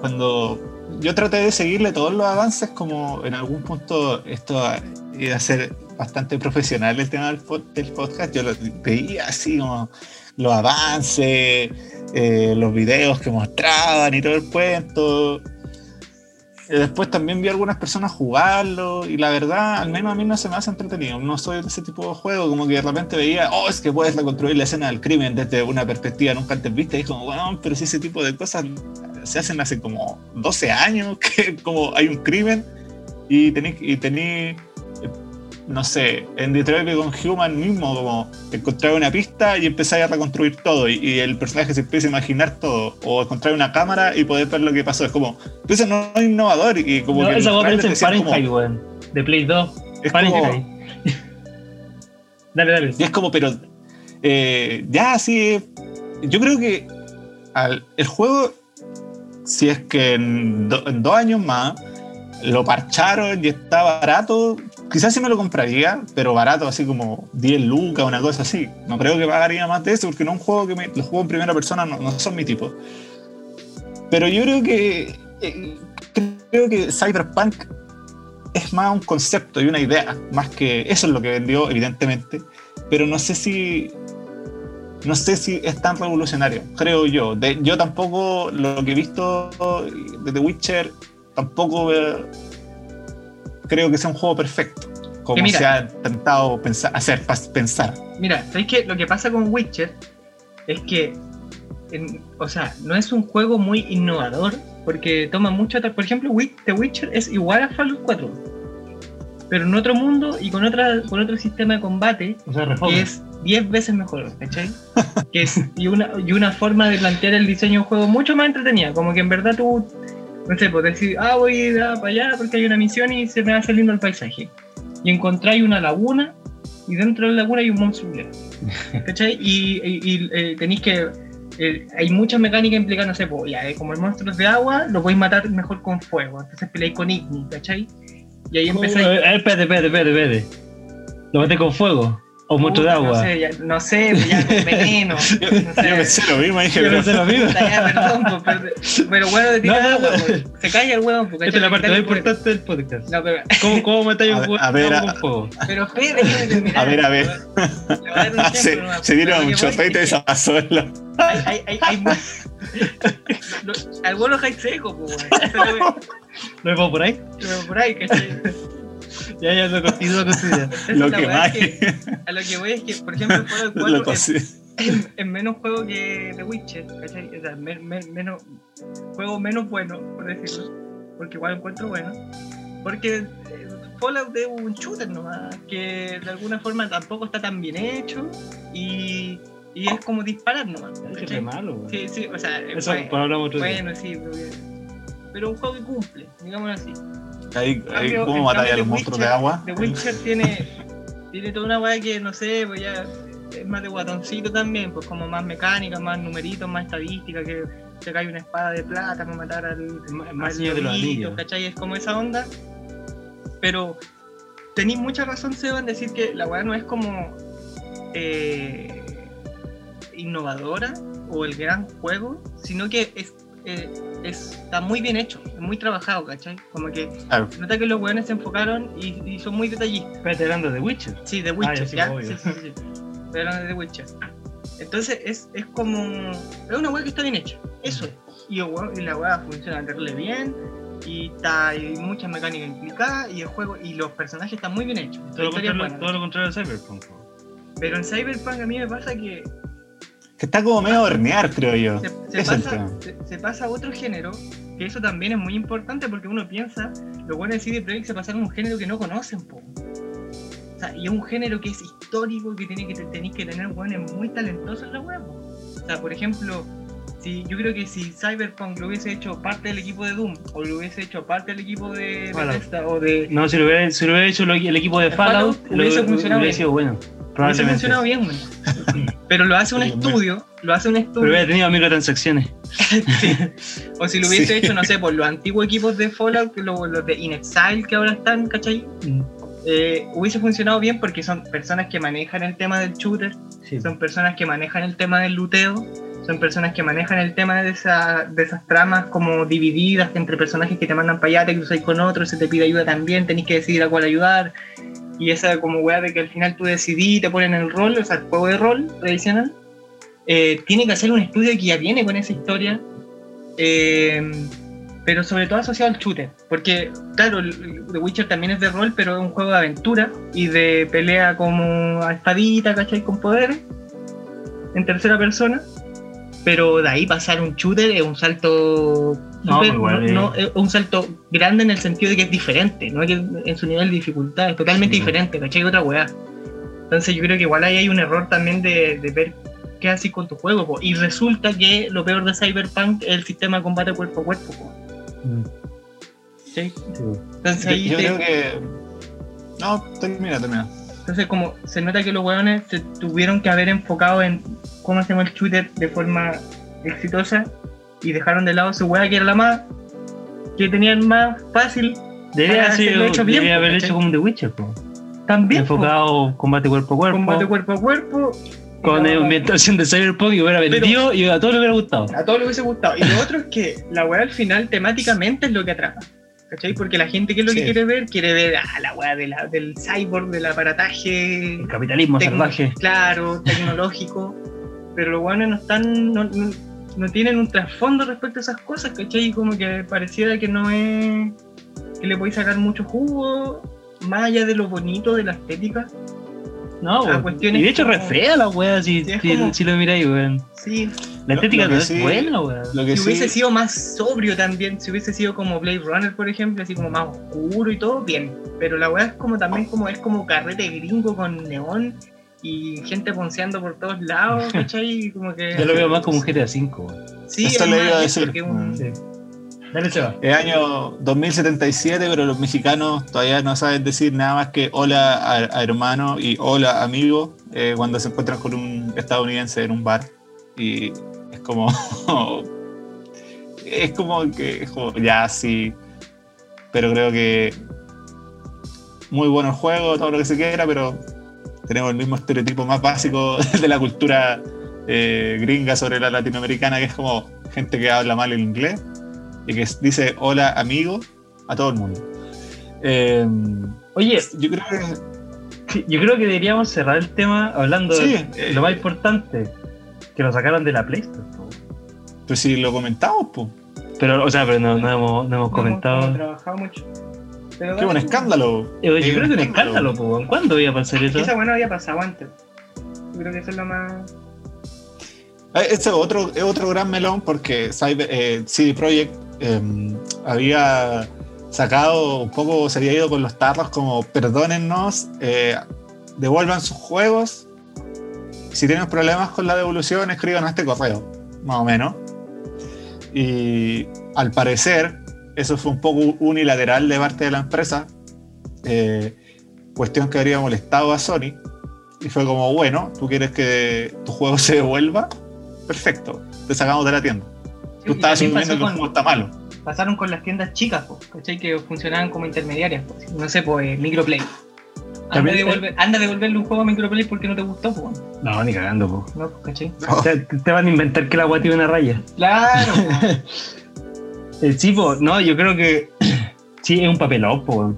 cuando yo traté de seguirle todos los avances, como en algún punto esto iba a ser bastante profesional el tema del, del podcast. Yo lo veía así como los avances, eh, los videos que mostraban y todo el cuento. Después también vi a algunas personas jugarlo y la verdad, al menos a mí no se me hace entretenido. No soy de ese tipo de juego, como que de repente veía, oh, es que puedes reconstruir la escena del crimen desde una perspectiva nunca antes vista. Y es como, bueno, pero si ese tipo de cosas se hacen hace como 12 años, que como hay un crimen y tenéis y tení, no sé, en Detroit con Human mismo, como encontrar una pista y empezar a reconstruir todo y, el personaje se empieza a imaginar todo o encontrar una cámara y poder ver lo que pasó. Es como, eso no es innovador y como
no,
que...
Eso en Fahrenheit, weón, de Play 2.
Es Fahrenheit.
dale, dale.
Y es como, pero eh, ya sí, yo creo que al, el juego, si es que en, en dos años más lo parcharon y está barato, quizás sí me lo compraría, pero barato, así como 10 lucas, una cosa así. No creo que pagaría más de eso, porque no es un juego que me, los juegos en primera persona no, son mi tipo. Pero yo creo que eh, creo que Cyberpunk es más un concepto y una idea, más que eso es lo que vendió, evidentemente. Pero no sé si no sé si es tan revolucionario, creo yo. yo tampoco lo que he visto de The Witcher tampoco creo que sea un juego perfecto, como se ha intentado pensar, hacer pensar.
Mira, ¿sabéis que lo que pasa con Witcher es que, o sea, no es un juego muy innovador, porque toma mucho, por ejemplo, The Witcher es igual a Fallout 4, pero en otro mundo y con, otra, con otro sistema de combate que es 10 veces mejor, ¿cachai? que es, y, una, y una forma de plantear el diseño del juego mucho más entretenida, como que en verdad tú no sé, pues decir, ah, voy a para allá porque hay una misión y se me va saliendo el paisaje. Y encontráis una laguna y dentro de la laguna hay un monstruo. ¿Cachai? Y, y, eh, tenéis que. Eh, hay muchas mecánicas implicadas, no sé, pues, ya, eh, como el monstruo es de agua, lo podéis matar mejor con fuego. Entonces peleáis con Igni, ¿cachai? Y ahí empezáis.
espérate, espérate, espérate, espérate. Lo maté con fuego. O mucho de agua.
No sé, ya, no sé, ya con veneno. No sé.
Yo pensé lo mismo, dije,
yo pensé lo mismo.
Perdón, pues, pero, bueno, de tirar agua, pues. se cae el huevo.
Esta es la parte más importante del podcast.
No, pero...
¿Cómo, cómo matáis un huevo con fuego?
Pero espérate,
A ver, a ver. Se, se dieron un chorrito y se pasó.
Hay, hay, hay, hay Algunos hay seco, pues,
¿Lo vemos por ahí?
Lo vemos por ahí, ¿cachai?
Ya, ya, lo continúo,
Lo que más.
a lo que voy es que, por ejemplo, el juego 4 es, es, menos juego que The Witcher, ¿cachai? O sea, menos, juego menos bueno, por decirlo, porque igual encuentro bueno. Porque eh, Fallout es un shooter nomás, que de alguna forma tampoco está tan bien hecho y, y es como disparar nomás.
Es malo,
Sí, sí, o sea,
Eso, bueno, otro
bueno sí, pero un juego que cumple, digámoslo así.
Ahí, ahí ¿Cómo matáis a los monstruos de agua?
The Witcher tiene, tiene toda una weá que no sé, pues ya es más de guatoncito también, pues como más mecánica, más numeritos, más estadística, que se cae una espada de plata para matar al
más de los anillos.
¿cachai? Es como esa onda. Pero tenéis mucha razón, Seba, en decir que la weá no es como eh, innovadora o el gran juego, sino que es eh, está muy bien hecho, muy trabajado, ¿cachai? Como que nota que los weones se enfocaron y, son muy detallistas.
Pero hablando de Witcher.
Sí, de Witcher, ah, ¿ya? Sí, sí, sí. Estoy hablando de Witcher. Entonces es, es como. Es una wea que está bien hecha. Eso es. Y, y la wea funciona terrible bien. Y está, hay muchas mecánicas implicadas. Y el juego y los personajes están muy bien hechos.
Todo, lo contrario, todo lo contrario de Cyberpunk.
Pero en Cyberpunk a mí me pasa que
que está como medio hornear, creo yo.
Se, pasa, se, pasa, a otro género, que eso también es muy importante porque uno piensa, lo bueno de CD Projekt se pasaron a un género que no conocen, po. O sea, y es un género que es histórico, que tiene que tenéis que tener buenos muy talentosos en la web. O sea, por ejemplo, si, yo creo que si Cyberpunk lo hubiese hecho parte del equipo de Doom, o lo hubiese hecho parte del equipo de Bethesda, o de.
No, si lo hubiera, si lo hubiera hecho el equipo de Fallout, lo, hubiese funcionado. Hubiera sido bueno.
Hubiese funcionado bien, bueno. Pero lo hace un estudio, lo hace un estudio.
Pero hubiera tenido microtransacciones.
O si lo hubiese hecho, no sé, por los antiguos equipos de Fallout, los, de InXile que ahora están, ¿cachai? Mm. Eh, hubiese funcionado bien porque son personas que manejan el tema del shooter, son personas que manejan el tema del luteo, son personas que manejan el tema de, esa, de esas tramas como divididas entre personajes que te mandan para allá, te con otros, se te pide ayuda también, tenés que decidir a cuál ayudar. Y esa como weá de que al final tú decidí y te ponen el rol, o sea, el juego de rol tradicional, eh, tiene que hacer un estudio que ya viene con esa historia, eh, pero sobre todo asociado al shooter, porque claro, The Witcher también es de rol, pero es un juego de aventura y de pelea como a espadita, ¿cachai? Con poderes, en tercera persona. Pero de ahí pasar un shooter es un salto
No,
súper-
igual es-
no, es un salto grande en el sentido de que es diferente, no es que en su nivel de dificultad es totalmente
Sí.
diferente, ¿cachai? Otra weá. Entonces yo creo que igual ahí hay un error también de, de ver qué haces con tu juego, po. y resulta que lo peor de Cyberpunk es el sistema de combate cuerpo a cuerpo, po.
Mm,
¿cachai?
sí.
Entonces ahí
yo
te-
creo que. No, termina, termina.
Entonces, como se nota que los hueones se tuvieron que haber enfocado en cómo hacemos el shooter de forma exitosa y dejaron de lado su hueá que era la más que tenían más fácil
Debería, sido-
hecho bien,
debería haber
¿cachai?
hecho como The Witcher, po.
también po,
enfocado combate cuerpo a cuerpo,
combate cuerpo a cuerpo
con ambientación de Cyberpunk y hubiera vendido y a todos les hubiera gustado.
a todos les hubiese gustado y lo otro es que la hueá al final temáticamente es lo que atrapa ¿cachai? porque la gente que es lo que quiere ver quiere ver a la de la, del cyborg del aparataje
El capitalismo
tecno-
salvaje.
Claro, tecnológico. Pero los guanes no están. No, no- no tienen un trasfondo respecto a esas cosas, ¿cachai? Y como que pareciera que no es. que le podéis sacar mucho jugo, más allá de lo bonito de la estética.
No,
O sea,
weón.
cuestiones
y de hecho re
como-
fea la wea si,
Sí,
si,
como-
si lo miráis, weón.
Sí,
La estética
lo
no es buena, weón.
Si
sí.
hubiese sido más sobrio también, si hubiese sido como Blade Runner, por ejemplo, así como más oscuro y todo, bien. Pero la weá es como también como es como carrete gringo con neón y gente ponceando por todos lados, ¿cachai? Y como que.
Yo lo veo más como un GTA V.
Sí,
Eso
es
le iba a decir.
un-
Sí. Dale, Seba.
Es año 2077, pero los mexicanos todavía no saben decir nada más que hola a, a hermano y hola amigo eh, cuando se encuentran con un estadounidense en un bar. Y es como. es como que. es como, ya, sí. Pero creo que. Muy bueno el juego, todo lo que se quiera, pero tenemos el mismo estereotipo más básico de la cultura eh, gringa sobre la latinoamericana, que es como gente que habla mal el inglés y que dice hola amigo a todo el mundo. Eh,
Oye,
yo creo que
yo creo que deberíamos cerrar el tema hablando
Sí,
de
eh.
lo más importante, que lo sacaron de la Play Store. po.
pues si lo comentamos, pues,
Pero, o sea, pero no, no hemos, no hemos
No
comentado.
hemos trabajado mucho. Pero
qué buen
dale,
escándalo.
Yo creo que un escándalo, po. ¿cuándo iba a pasar eso?
Esa buena había pasado antes. Yo creo que eso es lo más.
Este es otro, es otro gran melón porque Cyber, eh, CD Projekt eh, había sacado un poco, se había ido con los tarros como perdónennos, eh, devuelvan sus juegos. Si tienen problemas con la devolución, escriban a este correo, más o menos. Y al parecer, eso fue un poco unilateral de parte de la empresa, eh, cuestión que habría molestado a Sony. Y fue como, bueno, ¿tú quieres que tu juego se devuelva? Perfecto, te sacamos de la tienda. Tú
Y
estás
también
asumiendo que el juego está malo.
pasaron con las tiendas chicas, po, ¿cachai? Que funcionaban como intermediarias. po. No sé, pues Microplay. Anda a,
También-
devolver, anda a devolverle un juego a Microplay porque no te gustó, po.
No, ni cagando, po.
No, ¿cachai?
O sea, te van a inventar que la agua tiene una raya.
Claro, po.
Eh, sí, po, no, yo creo que sí, es un papelón, po.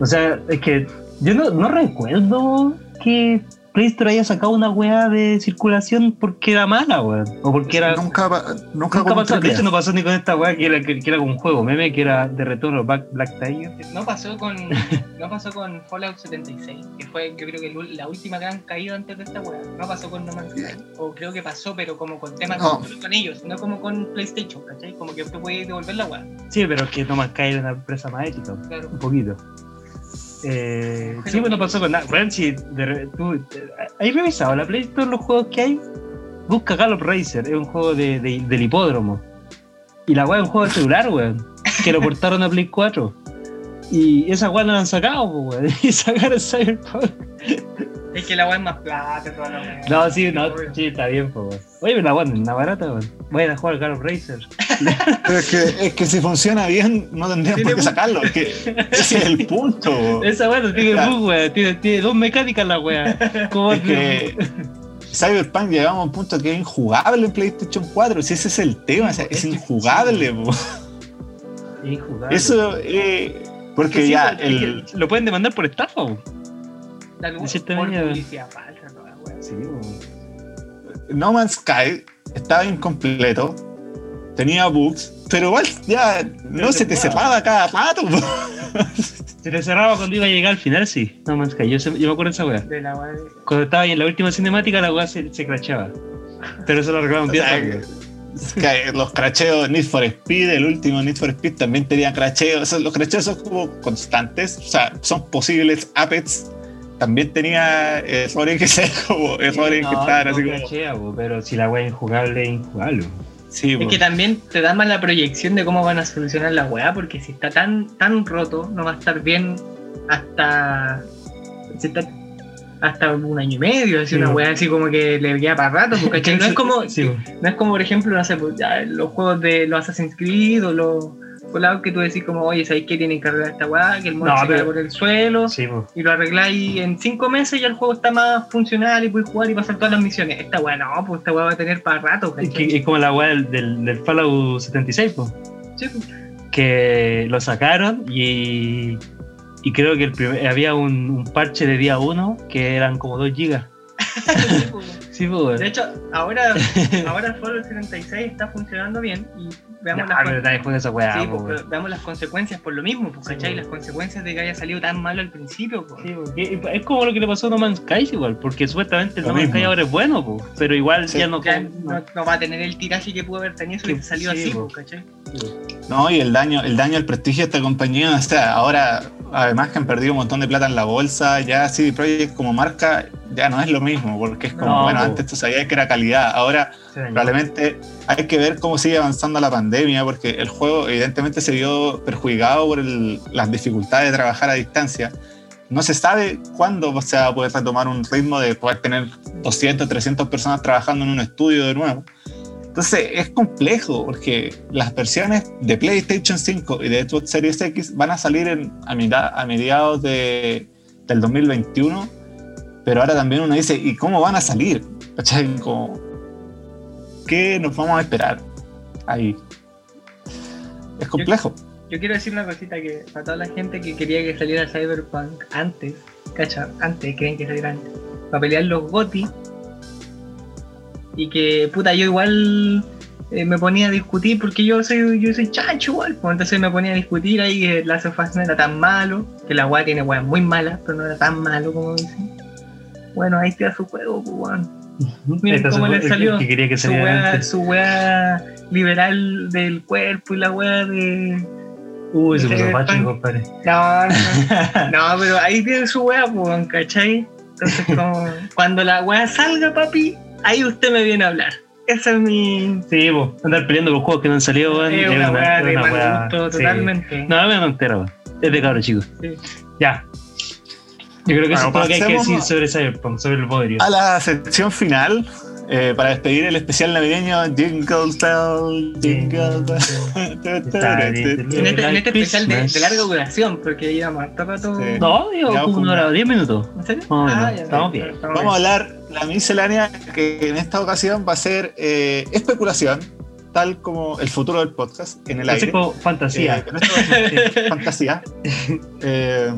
O sea, es que yo no, no recuerdo que Play Store haya sacado una weá de circulación porque era mala, weón. O porque era.
nunca, nunca,
Nunca pasó, de hecho no pasó ni con esta weá que era, que, que era como un juego meme que era de retorno Black, Black Tiger.
No pasó con no pasó con Fallout 76, que fue yo creo que la última gran caída antes de esta weá. No pasó con No Man's Sky. O creo que pasó, pero como con temas
No.
con ellos, no como con PlayStation, ¿cachai? Como que te puedes devolver la weá.
Sí, pero es que No Man's Sky era una empresa más ética,
Claro.
un poquito. Eh, sí, pues no pasó con nada. Weón, si de tú, ¿Has revisado la Play Store los juegos que hay? Busca Gallop Racer, es un juego de, de- del hipódromo. Y la weá es un juego de celular, weón. Que lo portaron a Play 4. Y esa weá no la han sacado, weón. Y sacaron Cyberpunk.
Es que la weá es más plata, toda la weá.
No, sí, no, sí, está bien, weón. Oye, pero la weá no es nada barata, weón. Vayan a jugar Gallop Racer.
Pero es que, es que si funciona bien, no tendrían por qué sacarlo. Es que ese es el punto.
Esa weá no tiene
Claro.
bug, weón. Tiene, tiene dos mecánicas la weá. Como
Es que Cyberpunk llegamos a un punto que es injugable en PlayStation 4. Si ese es el tema, o sea, es
Es que-
injugable. po.
Injugable.
Eso, eh, porque
Sí,
ya el.
lo pueden demandar por estafa, po.
No Man's Sky estaba incompleto, tenía bugs, pero igual ya no
se
te cerraba cada rato. po.
Se te cerraba cuando iba a llegar al final, sí. No Man's Sky, yo, sé- yo me acuerdo de esa weá.
De la wea de-
Cuando estaba ahí en la última cinemática, la weá se, se crachaba. Pero eso lo arreglaron bien
los cracheos Need for Speed, el último Need for Speed también tenía cracheos. Los cracheos son como constantes, o sea, son posibles. Apex también tenía errores que ser como errores
No,
que estaban
no
así como.
crachea, pero si la weá es injugable, es injugable.
Sí,
Es que también te da más la proyección de cómo van a solucionar la weá, porque si está tan, tan roto, no va a estar bien hasta. si está hasta un año y medio, así
Sí,
una weá así como que le queda para rato, porque ¿cachai? no es como.
Sí.
No es como, por ejemplo, no sé, pues, ya los juegos de los Assassin's Creed o los Fallout que tú decís como, oye, ¿sabéis que tienen que arreglar esta weá? Que el mono
No,
se cae
pero-
por el suelo
Sí,
y lo arregláis en cinco meses y el juego está más funcional y puedes jugar y pasar todas las misiones. Esta weá no, pues esta weá va a tener para rato,
Es, como la weá del, del, del Fallout 76, po.
Sí, pues.
que lo sacaron y, y creo que el primer- había un, un parche de día 1 que eran como 2 gigas.
Sí, pues.
Sí, pues.
De hecho, ahora, ahora Fallout 76 está funcionando bien y veamos,
No,
las,
pero
con-
también juega esa weá,
sí,
po,
pues, pero veamos las consecuencias por lo mismo, pues,
Sí,
¿cachai?
pues.
Las consecuencias de que haya salido tan malo al principio, pues.
Sí, porque es como lo que le pasó a No Man's Sky igual, porque supuestamente el No Man's Sky ahora es bueno, po, pero igual
Sí.
ya no,
Ya
no-
va a tener el tiraje que pudo haber tenido si
sí,
así,
pues.
pues, ¿cachai?
No, y el daño, el daño al prestigio de esta compañía, o sea, ahora, además que han perdido un montón de plata en la bolsa, ya CD Projekt como marca ya no es lo mismo, porque es como,
No,
bueno, antes tú sabías que era calidad, ahora
dañó.
probablemente hay que ver cómo sigue avanzando la pandemia, porque el juego evidentemente se vio perjudicado por el- las dificultades de trabajar a distancia. No se sabe cuándo se va a poder retomar un ritmo de poder tener 200, 300 personas trabajando en un estudio de nuevo. Entonces es complejo porque las versiones de PlayStation 5 y de Xbox Series X van a salir en- a, mitad- a mediados de- del 2021, pero ahora también uno dice, ¿y cómo van a salir? Como, ¿Qué nos vamos a esperar ahí? Es complejo.
Yo quiero decir una cosita que para toda la gente que quería que saliera Cyberpunk antes, cacha, antes, creen que saliera antes, para pelear los GOTI, y que puta, yo igual eh, me ponía a discutir porque yo soy, yo soy chancho igual, pues, entonces me ponía a discutir ahí que Last of Us no era tan malo, que la weá tiene weas muy malas, pero no era tan malo como dicen. Bueno, ahí está su juego, pues weón. Miren cómo
fue
le salió
que quería que
su weá, su weá liberal del cuerpo y la weá de.
Uy, se puso compadre.
No, no, no, pero ahí tiene su weá, pues, ¿cachai? Entonces, como, cuando la weá salga, papi, ahí usted me viene a hablar. Esa es mi.
Sí, po, andar peleando con juegos que no han salido, weón.
Es
es
una de mal
sí.
totalmente.
No, una tontera, weón. Es de cabros chicos.
Sí.
Ya. Yo creo que eso es
Bueno,
todo lo que hay que decir sobre Cyberpunk, sobre el bodrio.
A la sección final, eh, para despedir el especial navideño, Jingle Bell, Jingle Bell.
En este, en este especial de, de larga duración, porque llevamos harto rato.
Sí.
No, digo, como
pues,
una hora, 10 minutos.
¿En serio?
Menos,
ya,
estamos bien.
estamos
Vamos a hablar la miscelánea que en esta ocasión va a ser eh, especulación, tal como el futuro del podcast en el
Ese
aire.
como fantasía.
Eh, ser fantasía. Eh,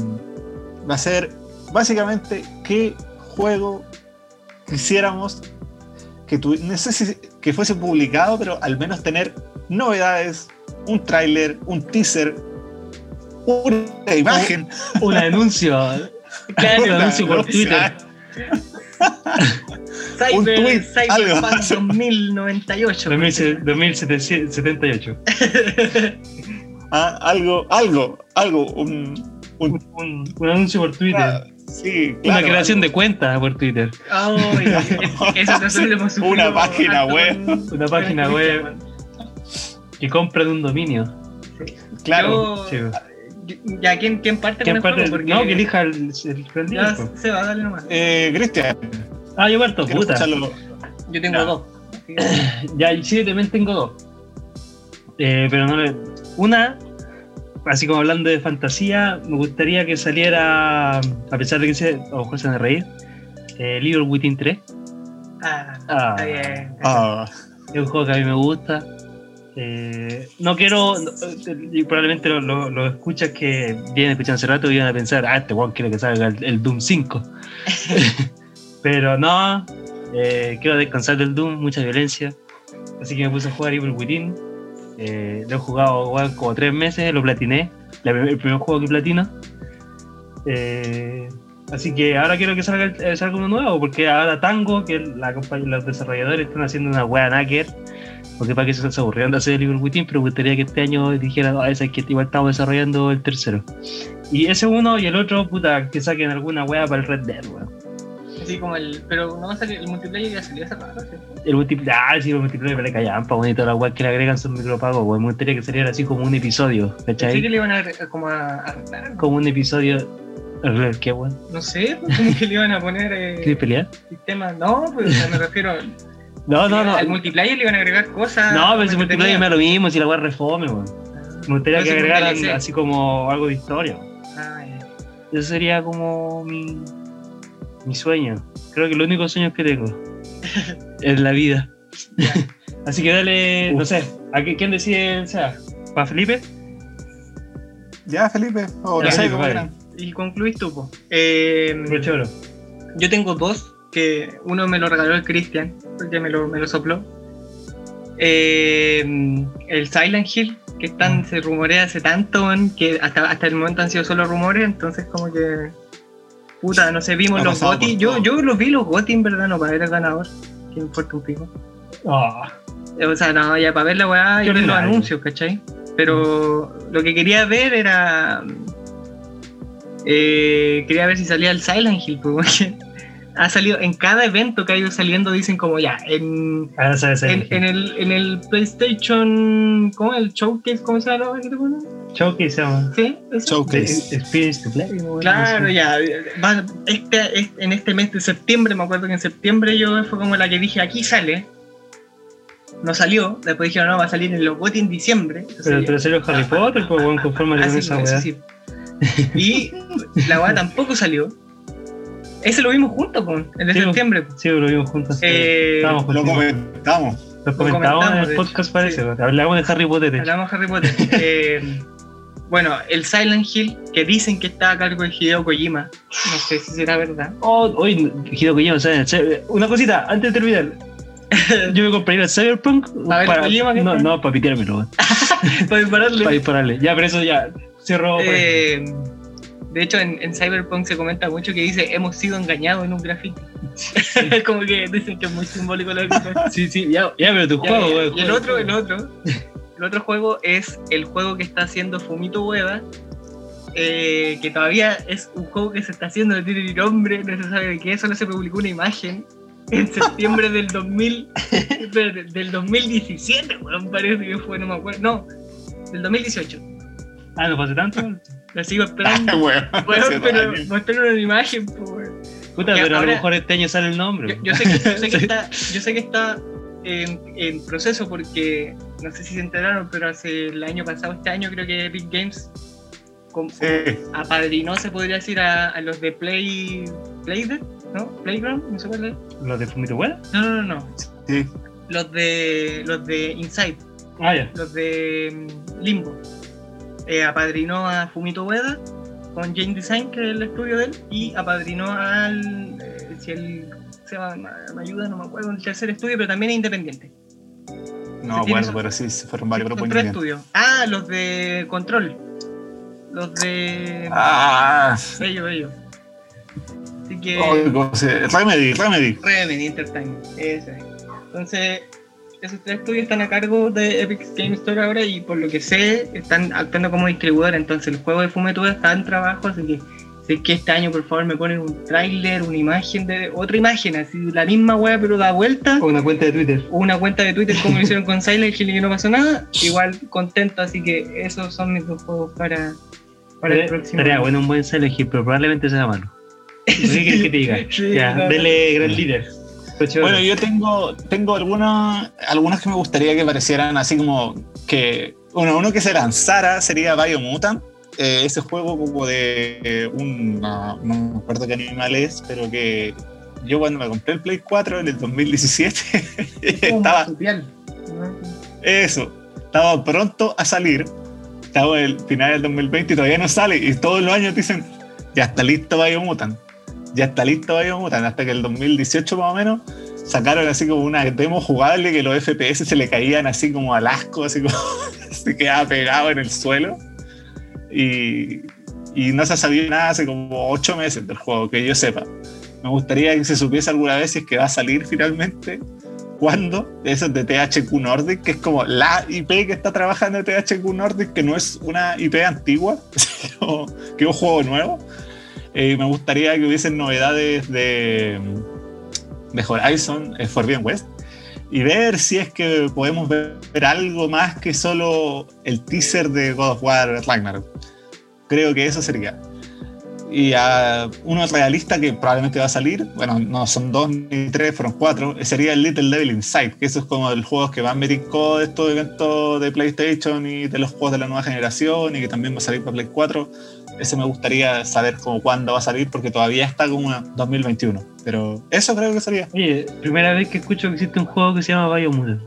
va a ser básicamente qué juego quisiéramos que tu, no sé si que fuese publicado, pero al menos tener novedades, un tráiler, un teaser, una imagen.
un anuncio. Claro, un anuncio por. Twitter.
Cyber,
Un tweet,
Cyberpunk
algo.
2098.
2778.
Ah, algo, algo, algo, un, un-
Un, un anuncio por Twitter.
ah, sí,
Una
claro,
creación de cuenta por Twitter.
Eso
Una página web.
Una página web. Que compran un dominio.
claro.
Yo-
Sí.
Ya, ¿quién, quién parte
¿Quién
con el
parte?
juego? Porque
No, que elija el, el, el
ya se va darle nomás.
Eh, Cristian,
Ah, yo parto, puta.
escucharlo.
Yo tengo dos.
Ya, y sí, yo también tengo dos. Eh, pero no le. Una, así como hablando de fantasía, me gustaría que saliera, a pesar de que sea, o José de reír, eh, Little Within 3.
Ah,
Ah,
está bien.
Ah,
es un juego que a mí me gusta. Eh, no quiero, no, eh, y probablemente los lo, lo escuchas que vienen escuchando hace rato y van a pensar, ah, este weón quiere que salga el, el Doom 5. Pero no, eh, quiero descansar del Doom, mucha violencia. Así que me puse a jugar Evil Within. Eh, lo he jugado weón, como tres meses, lo platiné. La el primer juego que platino. Eh, así que ahora quiero que salga, eh, salga uno nuevo, porque ahora Tango, que la los desarrolladores están haciendo una wea nacker. Porque para que se se aburrieron de hacer el Evil Within, pero me gustaría que este año dijeran, ah, esa es que igual estamos desarrollando el tercero. Y ese uno y el otro, puta, que saquen alguna wea para el Red Dead, weón.
Así como el. Pero no va a salir. El multiplayer ya salió hace rato, ¿cierto?
El multiplayer, ah, sí, el multiplayer le callan, pa' bonito las weas que le agregan son micropagos, weón. Me gustaría que saliera así como un episodio, ¿cachai?
que le iban a, como a, a
Como un episodio. ¿Qué weón?
No sé, pues, como que le iban a poner eh,
¿Quieres pelear?
sistemas. No, pues o sea, me refiero.
No, no, no.
Al multiplayer le iban a agregar cosas.
No, pero
como
multiplayer me da lo mismo, si la es refome, weón. Me gustaría que agregaran
DLC.
así como algo de historia, weón.
Ah, ya.
Eso sería como mi, mi sueño. Creo que los únicos sueños que tengo en la vida. Así que dale, no sé, ¿a qué- quién decide? O sea, ¿para Felipe?
Ya, Felipe. O
Ya,
no sé cómo.
Y concluís tú, po. Eh, yo tengo dos, que uno me lo regaló el Cristian, porque me lo, me lo sopló. Eh, el Silent Hill, que están, se rumorea hace tanto, man, que hasta, hasta el momento han sido solo rumores, entonces como que... Puta, no sé, vimos
Ha
los
por
Yo,
todo.
yo los vi los GOTY en verdad, no para ver el ganador, que me importa un pico.
Ah,
O sea, no, ya para ver la weá y ver los anuncios, ¿cachai? Pero lo que quería ver era. eh, quería ver si salía el Silent Hill, pues, porque ha salido en cada evento que ha ido saliendo, dicen como ya, en,
sabes
en, en el, en el PlayStation. ¿Cómo? ¿El Showcase? ¿Cómo se llama? ¿Qué te?
Showcase se llama.
¿Sí? ¿Eso?
Showcase.
Experience to Play.
Claro, ya. va- este, este- en este mes de septiembre, me acuerdo que en septiembre yo fue como la que dije, aquí sale. No salió, después dijeron, no, va a salir en los en diciembre. Entonces,
Pero, pero salió Harry Potter, pues bueno, conforme
Ah,
con
sí,
esa
sí. Y la weá tampoco salió. Ese lo vimos juntos, po, el de
Sí,
septiembre. po.
Sí, lo vimos juntos.
Eh,
Lo comentamos.
Lo comentábamos en
comentamos,
el podcast,
hecho,
parece.
sí.
Hablamos de Harry Potter. de.
Hablamos de Harry Potter. Eh, bueno, el Silent Hill, que dicen que está a cargo de Hideo Kojima. No sé si será verdad.
Oh, hoy, Hideo Kojima, che- una cosita, antes de terminar. Yo me compraría el Cyberpunk
A ver,
para,
Kojima, ¿qué
no, no, para piteármelo.
Para dispararle.
para dispararle. Ya, pero eso ya, cierro. por ahí.
Eh, de hecho, en, en Cyberpunk se comenta mucho que dice hemos sido engañados en un graffiti. Como que dicen que es muy simbólico lo que
Sí, sí, ya, ya, pero tu
Ya,
juego,
ya. Y el otro, el otro, el otro juego es el juego que está haciendo Fumito Ueda, eh, que todavía es un juego que se está haciendo, no tiene ni nombre, no se sabe de qué, solo se publicó una imagen en septiembre del 2000, espérate, del 2017, weón, parece que fue, no me acuerdo, no, del 2018,
Ah, no pasé tanto.
Lo sigo esperando.
Hace
pero
años.
mostraron una imagen, pues, weón.
Puta, pero a lo mejor este año sale el nombre.
Yo, yo sé que, yo sé que está, yo sé que está en, en proceso porque no sé si se enteraron, pero hace el año pasado, este año creo que Epic Games com-
Sí.
apadrinó, se podría decir, a, a los de Play, Playdead, ¿no? Playground, no sé cuál es.
¿Los de Fumito Ueda?
No, no, no, no.
Sí.
Los de los de Inside,
Ah, ya.
los de mm, Limbo. Eh, apadrinó a Fumito Ueda con Jane Design, que es el estudio de él, y apadrinó al. eh, si él se llama, me, ayuda, no me acuerdo, el tercer estudio, pero también es independiente.
No, bueno,
eso?
pero sí, fueron varios grupos
tres estudios. Ah, los de Control. Los de.
Ah,
Ellos, ellos. Así que.
oh, ¿cómo se- Remedy, Remedy.
Remedy Entertainment. Ese. Entonces, esos tres estudios están a cargo de Epic Game Store ahora y por lo que sé, están actuando como distribuidor. Entonces, el juego de Fumetuda está en trabajo, así que si es que este año, por favor, me ponen un tráiler, una imagen de. otra imagen, así la misma wea, pero da vuelta.
O una cuenta de Twitter.
o una cuenta de Twitter como lo hicieron con Silent Hill y que no pasó nada, igual contento, así que esos son mis dos juegos para, para el próximo.
Estaría bueno un buen Silent Hill, pero probablemente sea malo. ¿Qué quieres que te diga?
Sí,
ya,
claro.
dele gran líder.
Bueno, yo tengo, tengo algunas, algunas que me gustaría que parecieran así como que. Uno, uno que se lanzara sería Biomutant. Eh, ese juego como de eh, un. No, no me acuerdo qué animal es, pero que yo cuando me compré el Play 4 en el 2017
Como
estaba. Eso. estaba pronto a salir. Estaba el final del 2020 y todavía no sale. Y todos los años dicen, ya está listo Biomutant. Ya está listo Biomutant. Hasta que el 2018 más o menos sacaron así como una demo jugable que los FPS se le caían así como al asco, así como se quedaba pegado en el suelo. Y, no se sabía nada hace como ocho meses del juego, que yo sepa. Me gustaría que se supiese alguna vez si es que va a salir finalmente. ¿Cuándo? Eso es de THQ Nordic, que es como la IP que está trabajando THQ Nordic, que no es una IP antigua, sino que es un juego nuevo. Eh, me gustaría que hubiesen novedades de, de Horizon eh, Forbidden West y ver si es que podemos ver, ver algo más que solo el teaser de God of War Ragnarok. Creo que eso sería. Y a uno realista que probablemente va a salir, bueno, no son dos ni tres, fueron cuatro, sería el Little Devil Inside, que eso es como de los juegos que van me tincó de estos eventos de PlayStation y de los juegos de la nueva generación y que también va a salir para Play 4. Ese me gustaría saber como cuándo va a salir porque todavía está como 2021. Pero eso creo que sería.
Oye, primera vez que escucho que existe un juego que se llama Biomutant.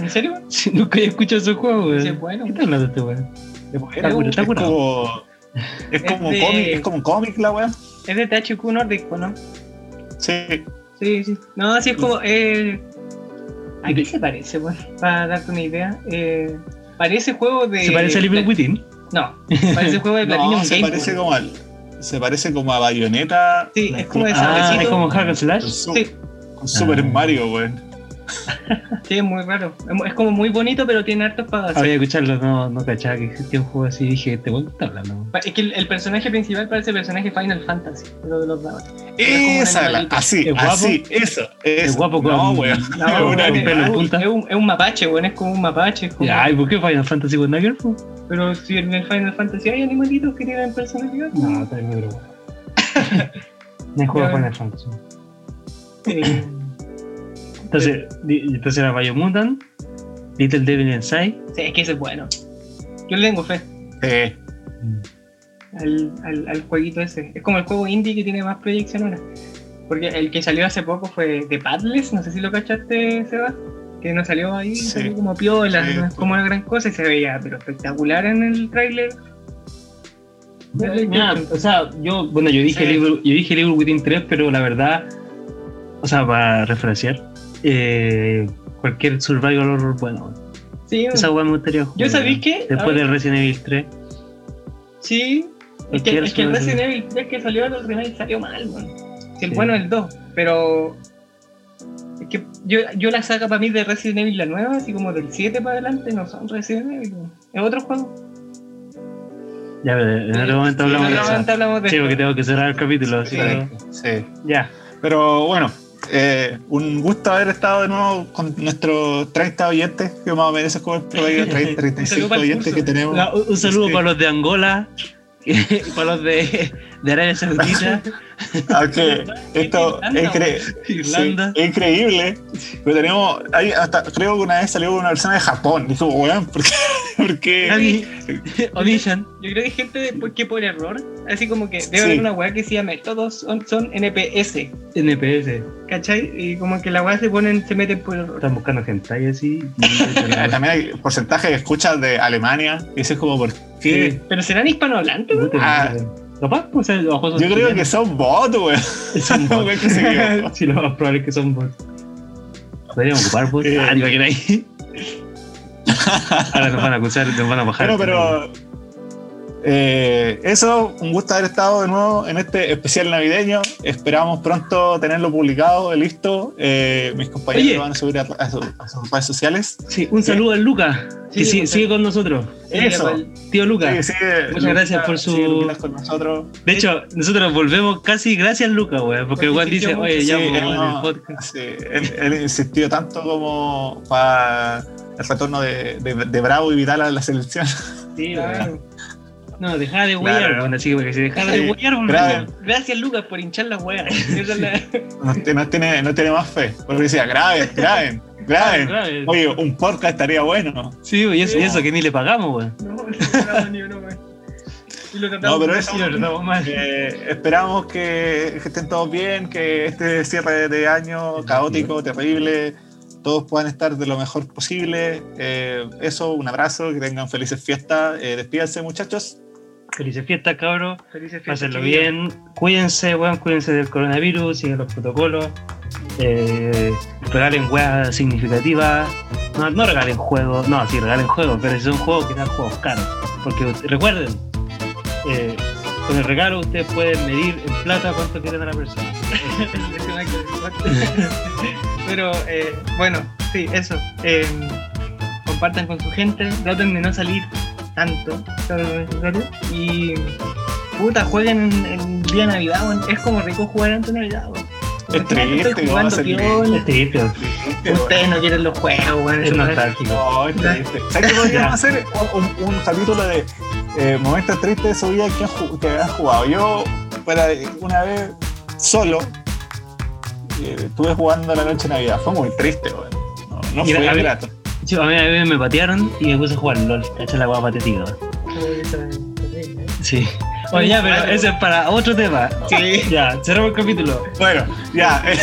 ¿En serio?
Sí, nunca he escuchado ese juego.
Sí, es bueno.
¿Qué tal hablando de este weón? Está cura- está
Es como, es
de-
cómic, es como cómic la weá.
Es de THQ Nordic, pues, ¿no?
Sí.
Sí, sí. No, así es como. Eh, ¿A qué se parece, weón? Para darte una idea. Eh, parece juego de.
¿Se parece a Living Within?
No, parece juego de Platinum
No, se parece como al, se parece como a Bayonetta.
Sí, es como de
Ah, es como Hack and Slash.
Con, su-
Sí,
con Super
Ah.
Mario, weón.
sí, es muy raro. Es Es como muy bonito, pero tiene hartos para
Había que escucharlo, no, no cachaba que existía un juego así. Dije, ¿te weón qué está hablando?
Es que el, el personaje principal parece personaje Final Fantasy, pero de los dados.
Esa, la-
animalito.
así,
¿Es guapo?
así, eso.
Es
eso.
guapo con.
No, weón.
No,
Es un
es, es un, es un mapache, weón, es como un mapache. es como-
Ya, ¿y por qué Final Fantasy con Nugget? po?
Pero si en el Final Fantasy hay animalitos que tienen personalidad.
No, está bien, pero bueno. No jugado
Ya.
Final Fantasy.
Eh,
Entonces, entonces era Biomutant, Little Devil Inside.
sí, es que ese es bueno. Yo le tengo fe
Sí.
al, al, al jueguito ese. Es como el juego indie que tiene más proyección ahora. Porque el que salió hace poco fue The Padless, no sé si lo cachaste, Seba. Que no salió ahí,
Sí.
salió como piola,
Sí.
no es como una gran cosa y se veía pero espectacular en el tráiler.
Mira, o sea, yo, bueno, yo dije,
Sí.
Little, yo dije Little Within 3, pero la verdad, o sea, para refrasear, eh, cualquier survival horror, bueno,
Sí,
esa weá me gustaría jugar.
Yo sabéis que
Después del Resident Evil 3.
Sí, es que, es que el. Resident Evil 3 que salió el remake salió mal, el
Sí.
bueno es el 2, pero es que yo, yo la saga para mí de Resident Evil la nueva, así como del 7 para adelante, no son Resident Evil, man. es otro juego.
Ya, pero en otro momento hablamos
En
de
momento hablamos de
Sí, porque tengo que cerrar el capítulo, así
Sí.
que-
Sí.
Ya.
Pero bueno, eh, un gusto haber estado de nuevo con nuestros 30 oyentes, que más o menos es como el promedio, 30,
Un
35
saludo para el
oyentes
curso.
que tenemos.
Un saludo para los de Angola, y para los de, de Arabia Saudita,
Aunque esto es, incre- sí, increíble, pero tenemos, hay hasta, creo que una vez salió una persona de Japón, dijo, weón, ¿por qué? ¿Por qué?
Ani- Onishan.
Yo creo que hay gente que por error, así como que debe
Sí.
haber una weá que se llame, todos son, son NPS,
NPS.
¿cachai? Y como que la weá se ponen, se meten por error.
Están buscando hentai así.
También hay porcentaje de escuchas de Alemania, y eso es como, ¿por qué?
Pero serán hispanohablantes, weón?
Ah.
Capaz, pues, o sea, los ojos
Yo creo que son bots, weón.
son bots. Sí, lo más probable es que son bots. Podríamos ocupar bots.
Eh.
Ah, ahí. Ahora nos van a acusar, nos van a bajar.
Bueno, pero eh, eso, un gusto haber estado de nuevo en este especial navideño. Esperamos pronto tenerlo publicado, listo. Eh, mis compañeros
Oye.
lo van a subir a, a su- a sus redes sociales.
Sí, un saludo al Luca, que
Sí,
sigue, sigue con nosotros.
Eso.
Tío Luca.
Sí, sigue-
Muchas gracias por su-
con nosotros.
De hecho, nosotros volvemos casi gracias a Luca, güey, porque Juan dice, oye, ya
Sí,
en
no-
el podcast.
Sí, él, él insistió tanto como para el retorno de, de- de Bravo y Vidal a la selección.
Sí,
Claro.
No, deja de
Claro.
huear, bueno, así que si deja de
Sí,
huear,
grave.
Gracias, Lucas, por hinchar la wea. Esa es la-
No, no tiene, no tiene más fe. Porque decía, graben, graben, graben.
Grave.
Oye, un podcast estaría bueno.
Sí, y eso, y eso que ni le pagamos, güey.
No, no esperaba ni uno, wea. Y lo tratamos
No, pero eso-. Eh, esperamos que, que estén todos bien, que este cierre de año caótico, terrible, todos puedan estar de lo mejor posible. Eh, eso, un abrazo, que tengan felices fiestas. Eh, despídense, muchachos.
Felices fiestas, cabros.
Felices fiestas,
Pásenlo bien. Cuídense, weón. Cuídense del coronavirus. Sigan los protocolos. Eh, regalen weas significativas. No, no regalen juegos. No, sí, regalen juegos. Pero si son juegos que sean juegos caros. Porque recuerden, eh, con el regalo ustedes pueden medir en plata cuánto quieren a la persona.
Pero eh, bueno, sí, eso. Eh, compartan con su gente, traten de no salir tanto, todo lo necesario. Y puta, jueguen en, en día de Navidad, weón. es como rico jugar antes de Navidad.
Es triste,
Estoy jugando piola.
Es triste,
Triste,
Ustedes no quieren los juegos, weón.
es
es-
nostálgico.
No, es triste. ¿Sabes qué podríamos hacer? Un, capítulo de eh, momentos tristes de su vida que que han jugado. Yo, para una vez solo, eh, estuve jugando la noche de Navidad. Fue muy triste, weón. No, fue grato.
Sí, a mí a mí me patearon y me puse a jugar LOL. Cacha la guapa patética. Sí. Oye, ya, pero ese es para otro tema.
Sí.
Ya, cerramos el capítulo.
Bueno, ya. Es,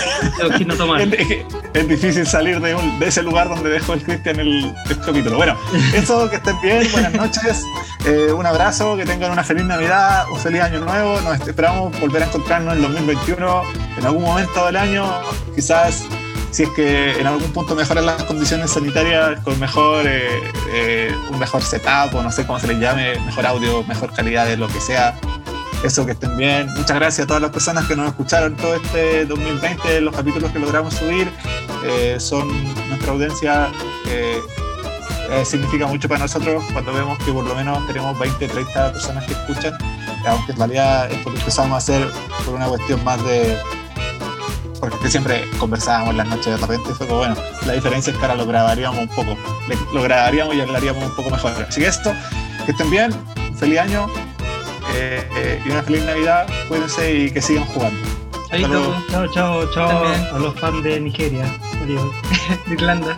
es- es difícil salir de, un- de ese lugar donde dejó el Cristian el, el capítulo. Bueno, eso, que estén bien, buenas noches, eh, un abrazo, que tengan una feliz Navidad, un feliz año nuevo. Nos esperamos volver a encontrarnos en 2021, en algún momento del año, quizás si es que en algún punto mejoran las condiciones sanitarias con mejor eh, eh, un mejor setup o no sé cómo se les llame, mejor audio, mejor calidad de lo que sea. Eso, que estén bien. Muchas gracias a todas las personas que nos escucharon todo este 2020, los capítulos que logramos subir. Eh, son nuestra audiencia. eh, eh, significa mucho para nosotros cuando vemos que por lo menos tenemos 20, 30 personas que escuchan, aunque en realidad esto lo empezamos a hacer por una cuestión más de... Porque siempre conversábamos en las noches de repente, fue como, bueno, la diferencia es que ahora lo grabaríamos un poco, lo grabaríamos y hablaríamos un poco mejor. Así que esto, que estén bien, feliz año eh, eh, y una feliz Navidad, cuídense y que sigan jugando.
Chao, chao, chao. A los fans de Nigeria. Adiós.
de Irlanda.